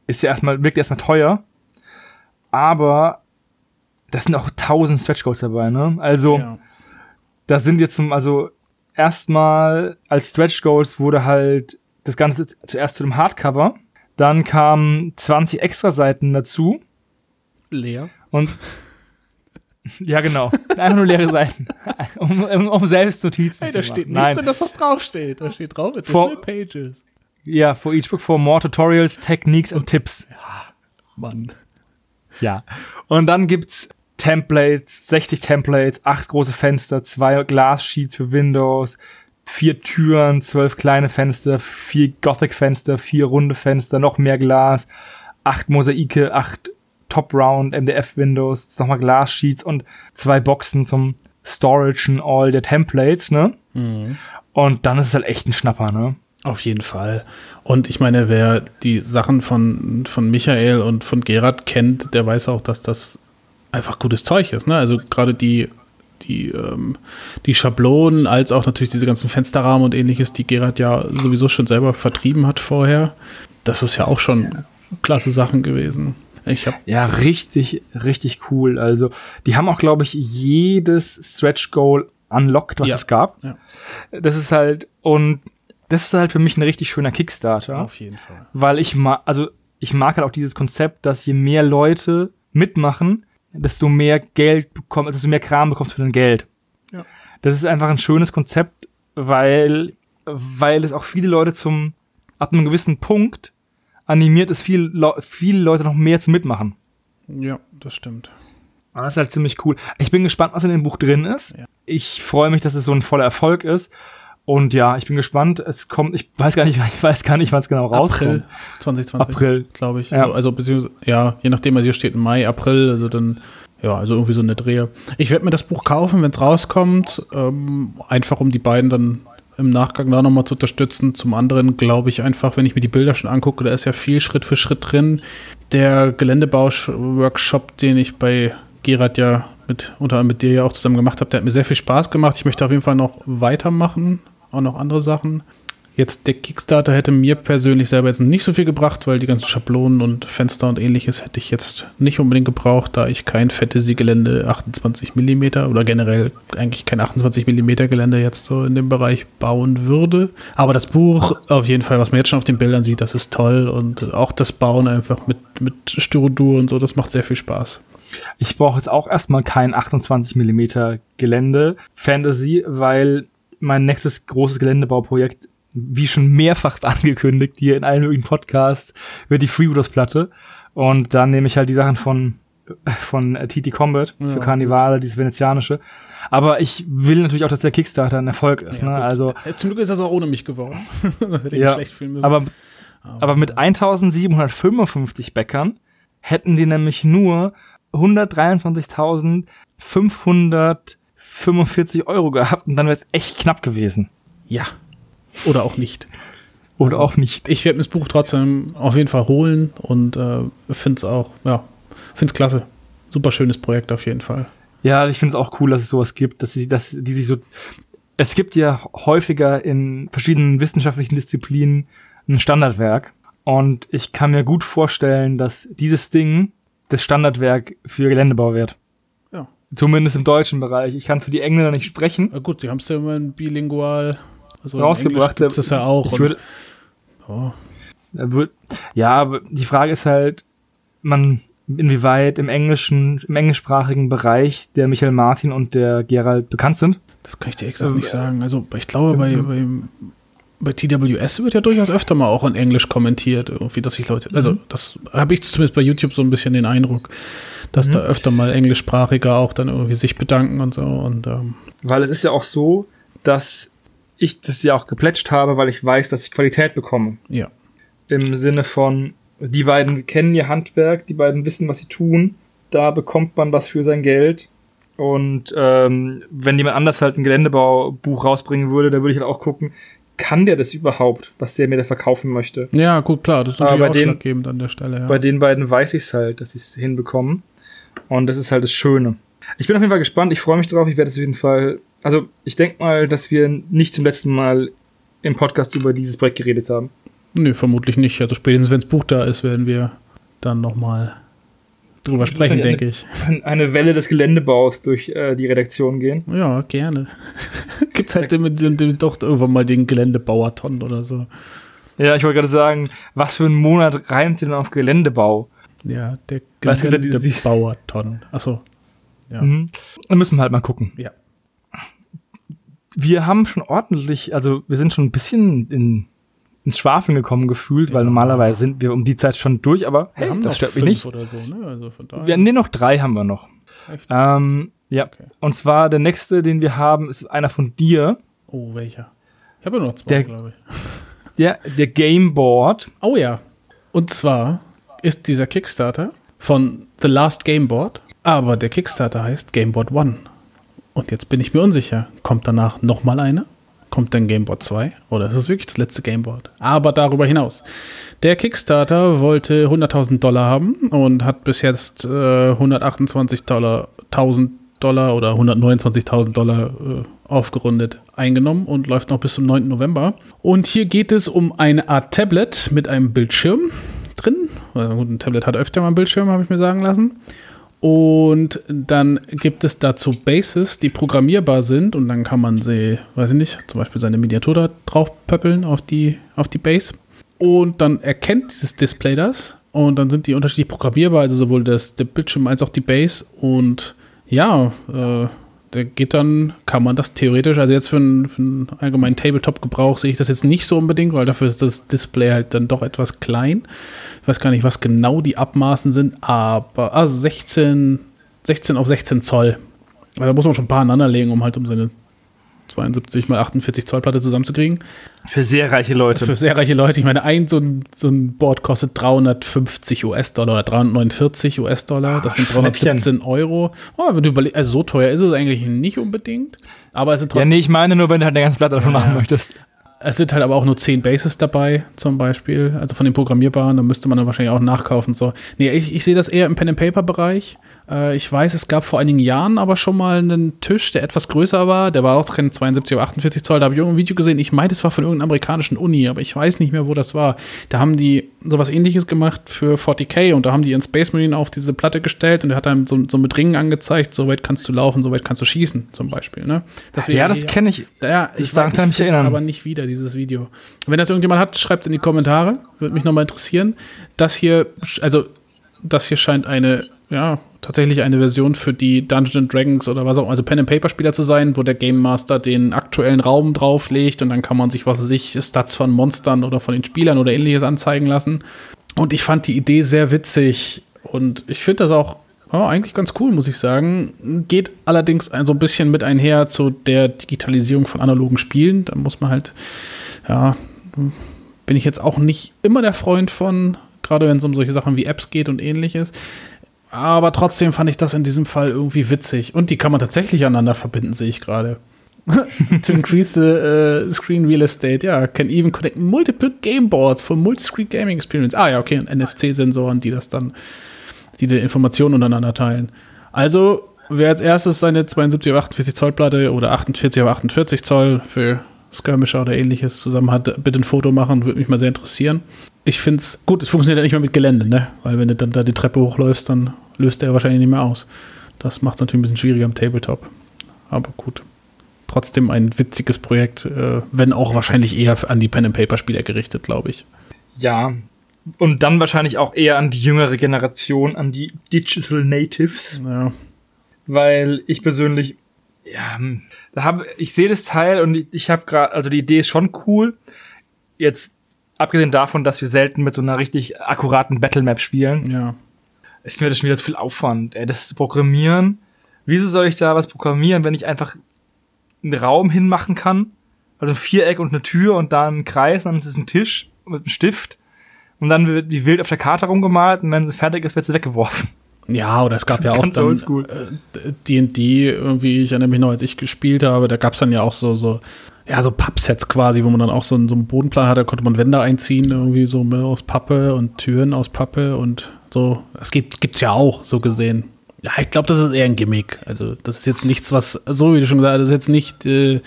Speaker 1: ist ja erstmal, wirkt erstmal teuer. Aber das sind auch 1000 Stretch Goals dabei, ne? Also,
Speaker 2: Ja.
Speaker 1: das sind jetzt zum, also erstmal als Stretch Goals wurde halt das Ganze zuerst zu dem Hardcover, dann kamen 20 extra Seiten dazu
Speaker 2: Leer.
Speaker 1: und [LAUGHS] ja genau, einfach nur leere Seiten, [LAUGHS] um, um, um selbst Notizen zu machen. Nein,
Speaker 2: dass was draufsteht. Da steht drauf,
Speaker 1: For-
Speaker 2: pages.
Speaker 1: ja, for each book for more tutorials, techniques and tips.
Speaker 2: Mann.
Speaker 1: Ja. Und dann gibt's Templates, 60 Templates, acht große Fenster, zwei Glassheets für Windows, vier Türen, zwölf kleine Fenster, vier Gothic-Fenster, vier runde Fenster, noch mehr Glas, acht Mosaike, acht Top-Round MDF-Windows, nochmal Glassheets und zwei Boxen zum Storage und all der Templates, ne? Und dann ist es halt echt ein Schnapper, ne?
Speaker 2: Auf jeden Fall. Und ich meine, wer die Sachen von, von Michael und von Gerard kennt, der weiß auch, dass das einfach gutes Zeug ist. Ne? Also gerade die, die, ähm, die Schablonen, als auch natürlich diese ganzen Fensterrahmen und ähnliches, die Gerard ja sowieso schon selber vertrieben hat vorher. Das ist ja auch schon klasse Sachen gewesen. Ich habe
Speaker 1: Ja, richtig, richtig cool. Also, die haben auch, glaube ich, jedes Stretch Goal unlocked, was
Speaker 2: Ja.
Speaker 1: es gab.
Speaker 2: Ja.
Speaker 1: Das ist halt, und das ist halt für mich ein richtig schöner Kickstarter,
Speaker 2: auf jeden Fall.
Speaker 1: weil ich mag, also, ich mag halt auch dieses Konzept, dass je mehr Leute mitmachen, desto mehr Geld bekommt, desto mehr Kram bekommst du für dein Geld.
Speaker 2: Ja.
Speaker 1: Das ist einfach ein schönes Konzept, weil, weil es auch viele Leute zum, ab einem gewissen Punkt animiert es viel, viele Leute noch mehr zu mitmachen.
Speaker 2: Ja, das stimmt.
Speaker 1: Und das ist halt ziemlich cool. Ich bin gespannt, was in dem Buch drin ist.
Speaker 2: Ja.
Speaker 1: Ich freue mich, dass es so ein voller Erfolg ist. Und ja, ich bin gespannt. Es kommt, ich weiß gar nicht, [LAUGHS] ich weiß gar nicht, wann es genau
Speaker 2: April
Speaker 1: rauskommt.
Speaker 2: 2020.
Speaker 1: April.
Speaker 2: glaube ich.
Speaker 1: Ja.
Speaker 2: So, also beziehungsweise, ja, je nachdem, also hier steht Mai, April, also dann, ja, also irgendwie so eine Drehe. Ich werde mir das Buch kaufen, wenn es rauskommt, ähm, einfach um die beiden dann im Nachgang da nochmal zu unterstützen. Zum anderen glaube ich einfach, wenn ich mir die Bilder schon angucke, da ist ja viel Schritt für Schritt drin. Der Geländebau-Workshop, den ich bei Gerard ja mit, unter anderem mit dir ja auch zusammen gemacht habe, der hat mir sehr viel Spaß gemacht. Ich möchte auf jeden Fall noch weitermachen, auch noch andere Sachen. Jetzt der Kickstarter hätte mir persönlich selber jetzt nicht so viel gebracht, weil die ganzen Schablonen und Fenster und ähnliches hätte ich jetzt nicht unbedingt gebraucht, da ich kein Fantasy-Gelände 28 mm oder generell eigentlich kein 28 mm Gelände jetzt so in dem Bereich bauen würde. Aber das Buch auf jeden Fall, was man jetzt schon auf den Bildern sieht, das ist toll und auch das Bauen einfach mit, mit Styrodur und so, das macht sehr viel Spaß.
Speaker 1: Ich brauche jetzt auch erstmal kein 28 Millimeter Gelände Fantasy, weil mein nächstes großes Geländebauprojekt, wie schon mehrfach [LAUGHS] angekündigt hier in allen möglichen Podcasts, wird die Freebooters-Platte. Und dann nehme ich halt die Sachen von von äh, TT Combat für
Speaker 2: Ja,
Speaker 1: Karnivale, dieses venezianische. Aber ich will natürlich auch, dass der Kickstarter ein Erfolg ist. ne?
Speaker 2: gut.
Speaker 1: Also,
Speaker 2: Zum Glück ist das auch ohne mich geworden. [LAUGHS]
Speaker 1: Ja,
Speaker 2: schlecht fühlen müssen.
Speaker 1: aber, aber mit 1755 Bäckern hätten die nämlich nur 123.545 Euro gehabt und dann wäre es echt knapp gewesen.
Speaker 2: ja. Oder auch nicht.
Speaker 1: Oder auch nicht.
Speaker 2: Ich werde mir das Buch trotzdem auf jeden Fall holen und äh, finde es auch, ja, finde es klasse. super schönes Projekt auf jeden Fall.
Speaker 1: Ja, ich finde es auch cool, dass es sowas gibt, dass sie, dass die sich so. Es gibt ja häufiger in verschiedenen wissenschaftlichen Disziplinen ein Standardwerk. Und ich kann mir gut vorstellen, dass dieses Ding das Standardwerk für Geländebau wird.
Speaker 2: Ja.
Speaker 1: Zumindest im deutschen Bereich. Ich kann für die Engländer nicht sprechen.
Speaker 2: Na gut, sie haben es ja immer bilingual
Speaker 1: also rausgebracht.
Speaker 2: Das ist ja auch.
Speaker 1: Ich würde, oh. ja, aber die Frage ist halt, man, inwieweit im englischen, im englischsprachigen Bereich der Michael Martin und der Gerald bekannt sind.
Speaker 2: Das kann ich dir exakt äh, nicht sagen. Also ich glaube, bei, bei, bei TWS wird ja durchaus öfter mal auch in Englisch kommentiert, irgendwie, dass sich Leute, also mhm. das habe ich zumindest bei YouTube so ein bisschen den Eindruck, dass mhm. da öfter mal Englischsprachige auch dann irgendwie sich bedanken und so. Und, ähm.
Speaker 1: Weil es ist ja auch so, dass ich das ja auch geplätscht habe, weil ich weiß, dass ich Qualität bekomme.
Speaker 2: Ja.
Speaker 1: Im Sinne von, die beiden kennen ihr Handwerk, die beiden wissen, was sie tun. Da bekommt man was für sein Geld. Und ähm, wenn jemand anders halt ein Geländebaubuch rausbringen würde, da würde ich halt auch gucken, kann der das überhaupt, was der mir da verkaufen möchte?
Speaker 2: Ja, gut, klar, das ist
Speaker 1: natürlich
Speaker 2: Aber
Speaker 1: ausschlaggebend an der Stelle. Ja. Bei den beiden weiß ich es halt, dass sie es hinbekommen. Und das ist halt das Schöne. Ich bin auf jeden Fall gespannt, ich freue mich drauf, ich werde es auf jeden Fall. Also, ich denke mal, dass wir nicht zum letzten Mal im Podcast über dieses Projekt geredet haben.
Speaker 2: Nö, vermutlich nicht. Also spätestens, wenn das Buch da ist, werden wir dann nochmal drüber sprechen, denke ich.
Speaker 1: Eine Welle des Geländebaus durch äh, die Redaktion gehen.
Speaker 2: Ja, gerne. [LAUGHS] Gibt's halt mit, mit, doch irgendwann mal den Geländebauerton oder so.
Speaker 1: Ja, ich wollte gerade sagen, was für ein Monat reimt denn auf Geländebau?
Speaker 2: Ja, der Geländebauerton. Achso.
Speaker 1: Ja. Mhm. Dann müssen wir halt mal gucken.
Speaker 2: Ja.
Speaker 1: Wir haben schon ordentlich, also wir sind schon ein bisschen in ins Schwafeln gekommen gefühlt, ja. weil normalerweise sind wir um die Zeit schon durch, aber
Speaker 2: hey, das stört mich nicht. Oder so, ne?
Speaker 1: also von daher. Wir, nee, noch drei haben wir noch. Echt? Ähm, ja. Okay. Und zwar der nächste, den wir haben, ist einer von dir.
Speaker 2: Oh, welcher? Ich habe nur noch zwei, glaube ich. [LAUGHS]
Speaker 1: Der, der Gameboard.
Speaker 2: Oh ja. Und zwar ist dieser Kickstarter von The Last Gameboard, aber der Kickstarter heißt Gameboard One. Und jetzt bin ich mir unsicher. Kommt danach nochmal einer? Kommt dann Gameboard 2 oder ist es wirklich das letzte Gameboard? Aber darüber hinaus. Der Kickstarter wollte 100.000 Dollar haben und hat bis jetzt äh, 128.000 Dollar, Dollar oder 129.000 Dollar äh, aufgerundet eingenommen und läuft noch bis zum 9. November. Und hier geht es um eine Art Tablet mit einem Bildschirm drin. Also ein Tablet hat öfter mal einen Bildschirm, habe ich mir sagen lassen. Und dann gibt es dazu Bases, die programmierbar sind und dann kann man sie, weiß ich nicht, zum Beispiel seine Miniatur da drauf pöppeln auf die, auf die Base. Und dann erkennt dieses Display das und dann sind die unterschiedlich programmierbar, also sowohl das, der Bildschirm als auch die Base. Und ja, äh, der geht dann, kann man das theoretisch, also jetzt für einen, für einen allgemeinen Tabletop-Gebrauch sehe ich das jetzt nicht so unbedingt, weil dafür ist das Display halt dann doch etwas klein. Ich weiß gar nicht, was genau die Abmaßen sind, aber also 16, 16 auf 16 Zoll. Also da muss man schon ein paar aneinander legen, um halt um seine 72 mal 48 Zoll Platte zusammenzukriegen.
Speaker 1: Für sehr reiche Leute.
Speaker 2: Für sehr reiche Leute. Ich meine, ein so ein, so ein Board kostet 350 US-Dollar oder 349 US-Dollar. Das sind 317 Euro. Oh, wenn du überleg also so teuer ist es eigentlich nicht unbedingt. Aber es ist
Speaker 1: trotzdem. Ja, nee, ich meine nur, wenn du halt eine ganze Platte davon ja, machen möchtest.
Speaker 2: Es sind halt aber auch nur 10 Bases dabei, zum Beispiel. Also von den programmierbaren, da müsste man dann wahrscheinlich auch nachkaufen. So. Nee, ich, ich sehe das eher im Pen-and-Paper-Bereich. Äh, ich weiß, es gab vor einigen Jahren aber schon mal einen Tisch, der etwas größer war. Der war auch kein 72 oder 48 Zoll. Da habe ich irgendein Video gesehen. Ich meine, das war von irgendeiner amerikanischen Uni, aber ich weiß nicht mehr, wo das war. Da haben die sowas ähnliches gemacht für 40k und da haben die ihren Space Marine auf diese Platte gestellt und der hat dann so, so mit Ringen angezeigt, so weit kannst du laufen, so weit kannst du schießen, zum Beispiel. Ne?
Speaker 1: Das ja, das kenne ich.
Speaker 2: Ja, ich, ich kann mich erinnern. aber nicht wieder, dieses Video. Wenn das irgendjemand hat, schreibt es in die Kommentare. Würde mich nochmal interessieren. Das hier, also das hier scheint eine ja, tatsächlich eine Version für die Dungeons Dragons oder was auch, also Pen and Paper Spieler zu sein, wo der Game Master den aktuellen Raum drauflegt und dann kann man sich was weiß ich Stats von Monstern oder von den Spielern oder ähnliches anzeigen lassen. Und ich fand die Idee sehr witzig und ich finde das auch oh, eigentlich ganz cool, muss ich sagen. Geht allerdings so ein bisschen mit einher zu der Digitalisierung von analogen Spielen. Da muss man halt, ja, bin ich jetzt auch nicht immer der Freund von, gerade wenn es um solche Sachen wie Apps geht und ähnliches. Aber trotzdem fand ich das in diesem Fall irgendwie witzig. Und die kann man tatsächlich aneinander verbinden, sehe ich gerade. [LAUGHS] to increase the uh, screen real estate, ja, yeah, can even connect multiple game boards for multi-screen gaming experience. Ah ja, okay, und NFC-Sensoren, die das dann die die Informationen untereinander teilen. Also, wer als erstes seine 72 auf 48 Zoll Platte oder 48 auf 48 Zoll für Skirmisher oder ähnliches zusammen hat, bitte ein Foto machen, würde mich mal sehr interessieren. Ich finde es gut, es funktioniert ja nicht mehr mit Gelände, ne? Weil wenn du dann da die Treppe hochläufst, dann löst der wahrscheinlich nicht mehr aus. Das macht es natürlich ein bisschen schwieriger am Tabletop. Aber gut. Trotzdem ein witziges Projekt, äh, wenn auch wahrscheinlich eher an die Pen-and-Paper-Spieler gerichtet, glaube ich.
Speaker 1: Ja, und dann wahrscheinlich auch eher an die jüngere Generation, an die Digital Natives.
Speaker 2: Ja.
Speaker 1: Weil ich persönlich, ja, hm, da habe ich sehe das Teil und ich, ich habe gerade, also die Idee ist schon cool. Jetzt abgesehen davon, dass wir selten mit so einer richtig akkuraten Battlemap spielen,
Speaker 2: Ja.
Speaker 1: Ist mir das schon wieder zu viel Aufwand. Ey, das zu programmieren. Wieso soll ich da was programmieren, wenn ich einfach einen Raum hinmachen kann? Also ein Viereck und eine Tür und da einen Kreis, dann ist es ein Tisch mit einem Stift. Und dann wird die wild auf der Karte rumgemalt und wenn sie fertig ist, wird sie weggeworfen.
Speaker 2: Ja, oder es gab ja auch dann
Speaker 1: oldschool.
Speaker 2: äh, D&D irgendwie, ich erinnere mich noch, als ich gespielt habe, da gab es dann ja auch so, so, ja, so Pappsets quasi, wo man dann auch so, einen- so einen Bodenplan hatte, da konnte man Wände einziehen, irgendwie so aus Pappe und Türen aus Pappe und so. Das gibt, gibt's ja auch, so gesehen. Ja, ich glaube, das ist eher ein Gimmick. Also, das ist jetzt nichts, was, so wie du schon gesagt hast, das ist jetzt nicht, äh,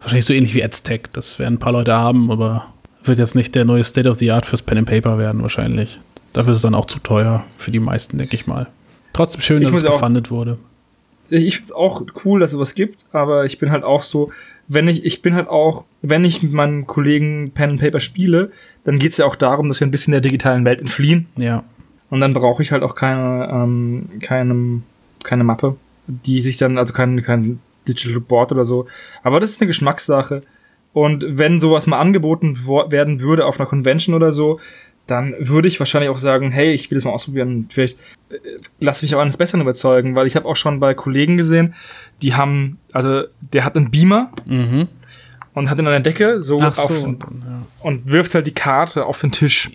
Speaker 2: wahrscheinlich so ähnlich wie Aztec. Das werden ein paar Leute haben, aber wird jetzt nicht der neue State of the Art fürs Pen and Paper werden, wahrscheinlich. Dafür ist es dann auch zu teuer für die meisten, denke ich mal. Trotzdem schön,
Speaker 1: Ich
Speaker 2: dass es gefundet wurde.
Speaker 1: Ich find's auch cool, dass es sowas gibt, aber ich bin halt auch so, wenn ich, ich bin halt auch, wenn ich mit meinen Kollegen Pen and Paper spiele, dann geht's ja auch darum, dass wir ein bisschen der digitalen Welt entfliehen.
Speaker 2: Ja.
Speaker 1: Und dann brauche ich halt auch keine, ähm, keine, keine Mappe, die sich dann, also kein, kein Digital Board oder so. Aber das ist eine Geschmackssache. Und wenn sowas mal angeboten werden würde auf einer Convention oder so, dann würde ich wahrscheinlich auch sagen, hey, ich will das mal ausprobieren. Vielleicht äh, lass mich auch eines Besseren überzeugen, weil ich habe auch schon bei Kollegen gesehen, die haben, also der hat einen Beamer
Speaker 2: Mhm.
Speaker 1: und hat ihn an der Decke so,
Speaker 2: Ach
Speaker 1: auf
Speaker 2: so.
Speaker 1: und,
Speaker 2: ja.
Speaker 1: und wirft halt die Karte auf den Tisch.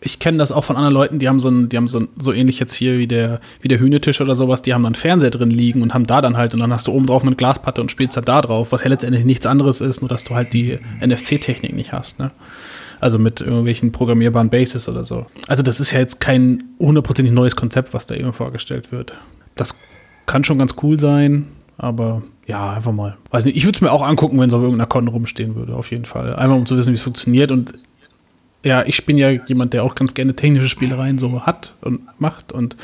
Speaker 2: Ich kenne das auch von anderen Leuten, die haben so ein, die haben so ein, so ähnlich jetzt hier wie der, wie der Hühnetisch oder sowas, die haben dann Fernseher drin liegen und haben da dann halt, und dann hast du oben drauf eine Glasplatte und spielst da drauf, was ja letztendlich nichts anderes ist, nur dass du halt die NFC-Technik nicht hast, ne? Also mit irgendwelchen programmierbaren Bases oder so. Also das ist ja jetzt kein hundertprozentig neues Konzept, was da eben vorgestellt wird. Das kann schon ganz cool sein, aber ja, einfach mal. Weiß nicht, ich würde es mir auch angucken, wenn es auf irgendeiner Con rumstehen würde, auf jeden Fall. Einmal um zu wissen, wie es funktioniert und ja, ich bin ja jemand, der auch ganz gerne technische Spielereien so hat und macht und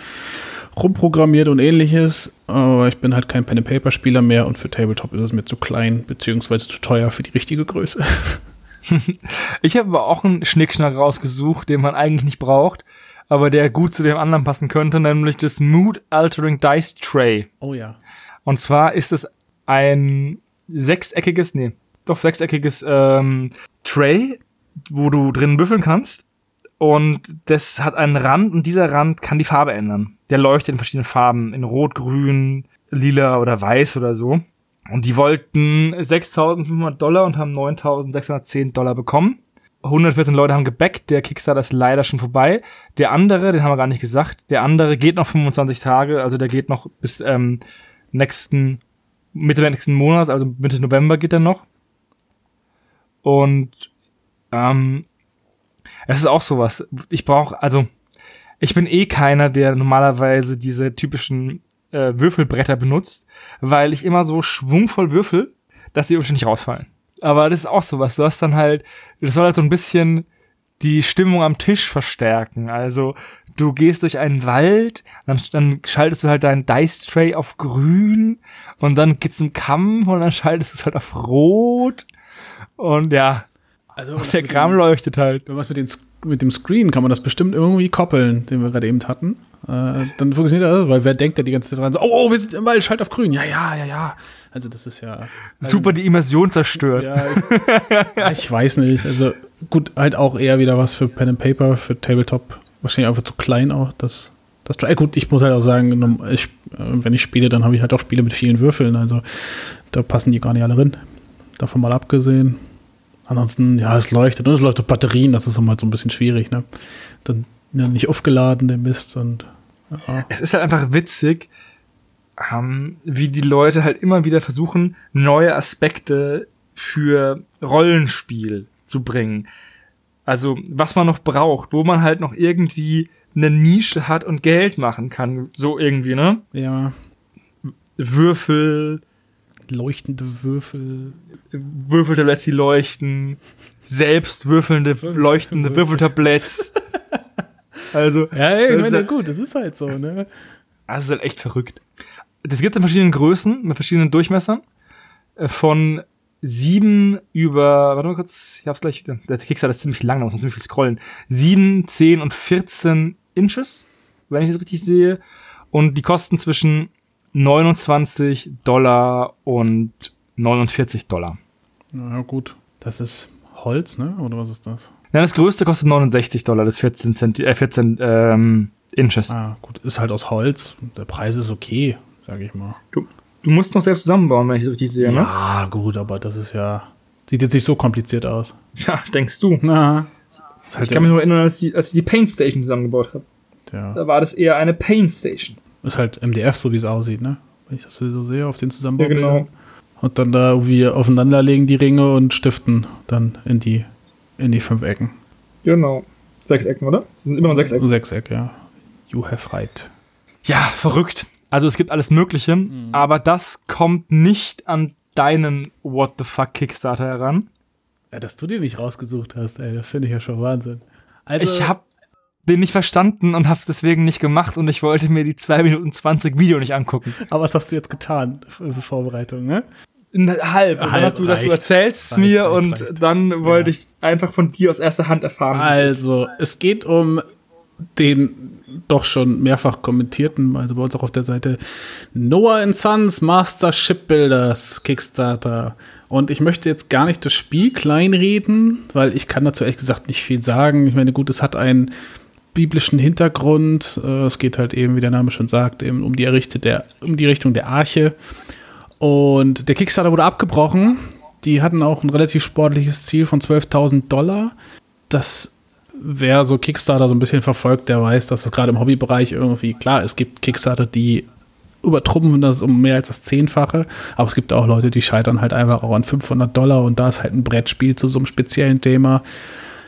Speaker 2: rumprogrammiert und ähnliches. Aber ich bin halt kein Pen-and-Paper-Spieler mehr und für Tabletop ist es mir zu klein, beziehungsweise zu teuer für die richtige Größe. [LAUGHS]
Speaker 1: Ich habe aber auch einen Schnickschnack rausgesucht, den man eigentlich nicht braucht, aber der gut zu dem anderen passen könnte, nämlich das Mood Altering Dice Tray.
Speaker 2: Oh ja.
Speaker 1: Und zwar ist es ein sechseckiges, nee, doch sechseckiges ähm, Tray, wo du drin büffeln kannst. Und das hat einen Rand und dieser Rand kann die Farbe ändern. Der leuchtet in verschiedenen Farben, in Rot, Grün, Lila oder Weiß oder so. Und die wollten 6.500 Dollar und haben 9.610 Dollar bekommen. 114 Leute haben gebackt, der Kickstarter ist leider schon vorbei. Der andere, den haben wir gar nicht gesagt, der andere geht noch 25 Tage, also der geht noch bis ähm, nächsten, Mitte nächsten Monats, also Mitte November geht er noch. Und ähm, es ist auch sowas. Ich brauche, also ich bin eh keiner, der normalerweise diese typischen äh, Würfelbretter benutzt, weil ich immer so schwungvoll würfel, dass die wahrscheinlich rausfallen. Aber das ist auch sowas. Du hast dann halt, das soll halt so ein bisschen die Stimmung am Tisch verstärken. Also du gehst durch einen Wald, dann, dann schaltest du halt deinen Dice Tray auf grün und dann geht's zum Kampf und dann schaltest du es halt auf rot. Und ja,
Speaker 2: Also
Speaker 1: der Kram leuchtet halt.
Speaker 2: Wenn man es mit, den mit dem Screen kann man das bestimmt irgendwie koppeln, den wir gerade eben hatten. Äh, dann funktioniert das, weil wer denkt ja die ganze Zeit dran so, oh, oh, wir sind im Wald, schalt auf grün. Ja, ja, ja, ja. Also das ist ja.
Speaker 1: Super die Immersion zerstört.
Speaker 2: Ja, ich, ja, ich weiß nicht. Also gut, halt auch eher wieder was für Pen and Paper, für Tabletop. Wahrscheinlich einfach zu klein auch. Das, das, äh, gut, ich muss halt auch sagen, ich, äh, wenn ich spiele, dann habe ich halt auch Spiele mit vielen Würfeln. Also da passen die gar nicht alle rein. Davon mal abgesehen. Ansonsten, ja, es leuchtet. Und es leuchtet auf Batterien, das ist immer so ein bisschen schwierig, ne? Dann ja, nicht aufgeladen, der Mist. Und ja.
Speaker 1: Es ist halt einfach witzig, ähm, wie die Leute halt immer wieder versuchen, neue Aspekte für Rollenspiel zu bringen. Also, was man noch braucht, wo man halt noch irgendwie eine Nische hat und Geld machen kann. So irgendwie, ne?
Speaker 2: Ja.
Speaker 1: Würfel.
Speaker 2: Leuchtende Würfel.
Speaker 1: Würfeltabletts, die leuchten. Selbst würfelnde, leuchtende Würfeltabletts. [LAUGHS] also.
Speaker 2: Ja, ich meine, gut, das ist halt so, ne?
Speaker 1: Das ist halt echt verrückt. Das gibt in verschiedenen Größen, mit verschiedenen Durchmessern. Äh, von sieben über, warte mal kurz, ich hab's gleich, der Kickstarter ist ziemlich lang, da muss man ziemlich viel scrollen. Sieben, zehn und 14 Inches, wenn ich das richtig sehe. Und die kosten zwischen 29 Dollar und 49 Dollar.
Speaker 2: Na ja, gut, das ist Holz, ne? Oder was ist das?
Speaker 1: Ja, das größte kostet 69 Dollar, das 14, Cent äh, 14 ähm, Inches.
Speaker 2: Ah, gut, ist halt aus Holz. Der Preis ist okay, sag ich mal.
Speaker 1: Du, du musst noch selbst zusammenbauen, wenn ich das richtig sehe, ne?
Speaker 2: Ja, gut, aber das ist ja. Sieht jetzt nicht so kompliziert aus.
Speaker 1: Ja, denkst du.
Speaker 2: Na.
Speaker 1: Halt ich kann mich nur erinnern, als ich, als ich die Paint Station zusammengebaut habe.
Speaker 2: Ja.
Speaker 1: Da war das eher eine Paint Station.
Speaker 2: Ist halt MDF, so wie es aussieht, ne? Wenn ich das sowieso sehe auf den Zusammenbau.
Speaker 1: Ja, genau.
Speaker 2: Und dann da irgendwie aufeinanderlegen die Ringe und stiften dann in die, in die fünf Ecken.
Speaker 1: Genau. Sechs Ecken, oder? Das sind immer noch sechs Ecken.
Speaker 2: Sechs Ecken, ja. You have right.
Speaker 1: Ja, verrückt. Also es gibt alles Mögliche, mhm. aber das kommt nicht an deinen What the fuck Kickstarter heran.
Speaker 2: Ja, dass du den nicht rausgesucht hast, ey, das finde ich ja schon Wahnsinn.
Speaker 1: Also, ich habe den nicht verstanden und habe deswegen nicht gemacht und ich wollte mir die 2 Minuten 20 Video nicht angucken.
Speaker 2: Aber was hast du jetzt getan für Vorbereitung, ne?
Speaker 1: Halb. Und dann hast du gesagt, du erzählst es mir reicht, und reicht. dann wollte ja. ich einfach von dir aus erster Hand erfahren.
Speaker 2: Also, es geht um den doch schon mehrfach kommentierten, also bei uns auch auf der Seite Noah Sons Master Shipbuilders Kickstarter. Und ich möchte jetzt gar nicht das Spiel kleinreden, weil ich kann dazu ehrlich gesagt nicht viel sagen. Ich meine, gut, es hat einen biblischen Hintergrund. Äh, es geht halt eben, wie der Name schon sagt, eben um die, Errichte der, um die Richtung der Arche. Und der Kickstarter wurde abgebrochen. Die hatten auch ein relativ sportliches Ziel von 12.000 Dollar. Das wer so Kickstarter so ein bisschen verfolgt, der weiß, dass es gerade im Hobbybereich irgendwie, klar, es gibt Kickstarter, die übertrumpfen das um mehr als das Zehnfache, aber es gibt auch Leute, die scheitern halt einfach auch an 500 Dollar und da ist halt ein Brettspiel zu so einem speziellen Thema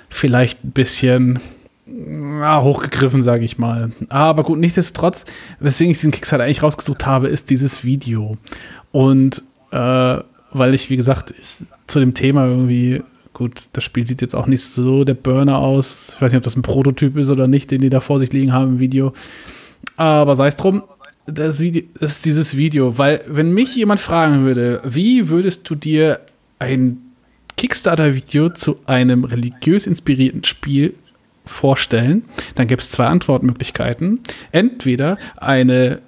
Speaker 2: vielleicht ein bisschen ja, hochgegriffen, sage ich mal. Aber gut, nichtsdestotrotz, weswegen ich diesen Kickstarter eigentlich rausgesucht habe, ist dieses Video. Und äh, weil ich, wie gesagt, zu dem Thema irgendwie Gut, das Spiel sieht jetzt auch nicht so der Burner aus. Ich weiß nicht, ob das ein Prototyp ist oder nicht, den die da vor sich liegen haben im Video. Aber sei es drum, das, Video, das ist dieses Video. Weil, wenn mich jemand fragen würde, wie würdest du dir ein Kickstarter-Video zu einem religiös inspirierten Spiel vorstellen, dann gibt es zwei Antwortmöglichkeiten. Entweder eine,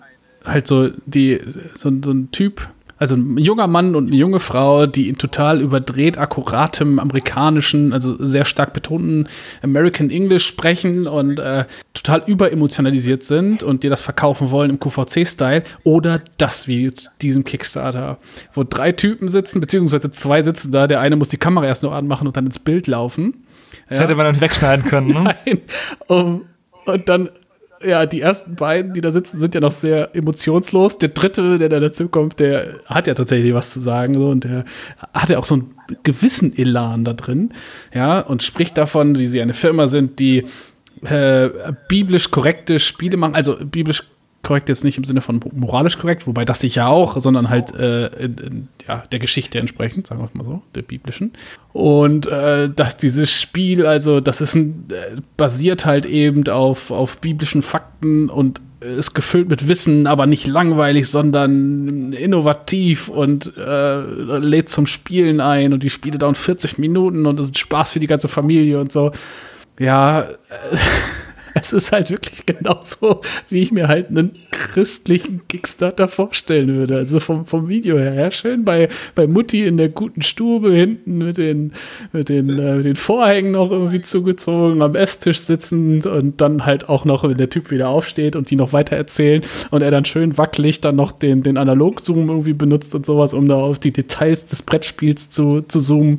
Speaker 2: halt so, die, so, so ein Typ, also ein junger Mann und eine junge Frau, die in total überdreht akkuratem amerikanischen, also sehr stark betonten American English sprechen und äh, total überemotionalisiert sind und dir das verkaufen wollen im QVC-Style oder das wie diesem Kickstarter, wo drei Typen sitzen, beziehungsweise zwei sitzen da, der eine muss die Kamera erst noch anmachen und dann ins Bild laufen.
Speaker 1: Das ja. hätte man dann wegschneiden können, ne? [LAUGHS]
Speaker 2: Nein. Um, und dann ja, die ersten beiden, die da sitzen, sind ja noch sehr emotionslos. Der dritte, der da dazu kommt, der hat ja tatsächlich was zu sagen so, und der hat ja auch so einen gewissen Elan da drin, ja, und spricht davon, wie sie eine Firma sind, die äh, biblisch korrekte Spiele machen, also biblisch korrekt jetzt nicht im Sinne von moralisch korrekt, wobei das sicher auch, sondern halt äh, in, in, ja, der Geschichte entsprechend, sagen wir es mal so, der biblischen. Und äh, dass dieses Spiel, also das ist ein, äh, basiert halt eben auf, auf biblischen Fakten und ist gefüllt mit Wissen, aber nicht langweilig, sondern innovativ und äh, lädt zum Spielen ein und die Spiele dauern 40 Minuten und es ist Spaß für die ganze Familie und so. Ja, äh, [LAUGHS] es ist halt wirklich genauso, wie ich mir halt einen christlichen Kickstarter vorstellen würde. Also vom, vom Video her. Ja, schön bei, bei Mutti in der guten Stube hinten mit den, mit den, äh, den Vorhängen noch irgendwie zugezogen, am Esstisch sitzend und dann halt auch noch, wenn der Typ wieder aufsteht und die noch weiter erzählen und er dann schön wackelig dann noch den, den Analog-Zoom irgendwie benutzt und sowas, um da auf die Details des Brettspiels zu, zu zoomen.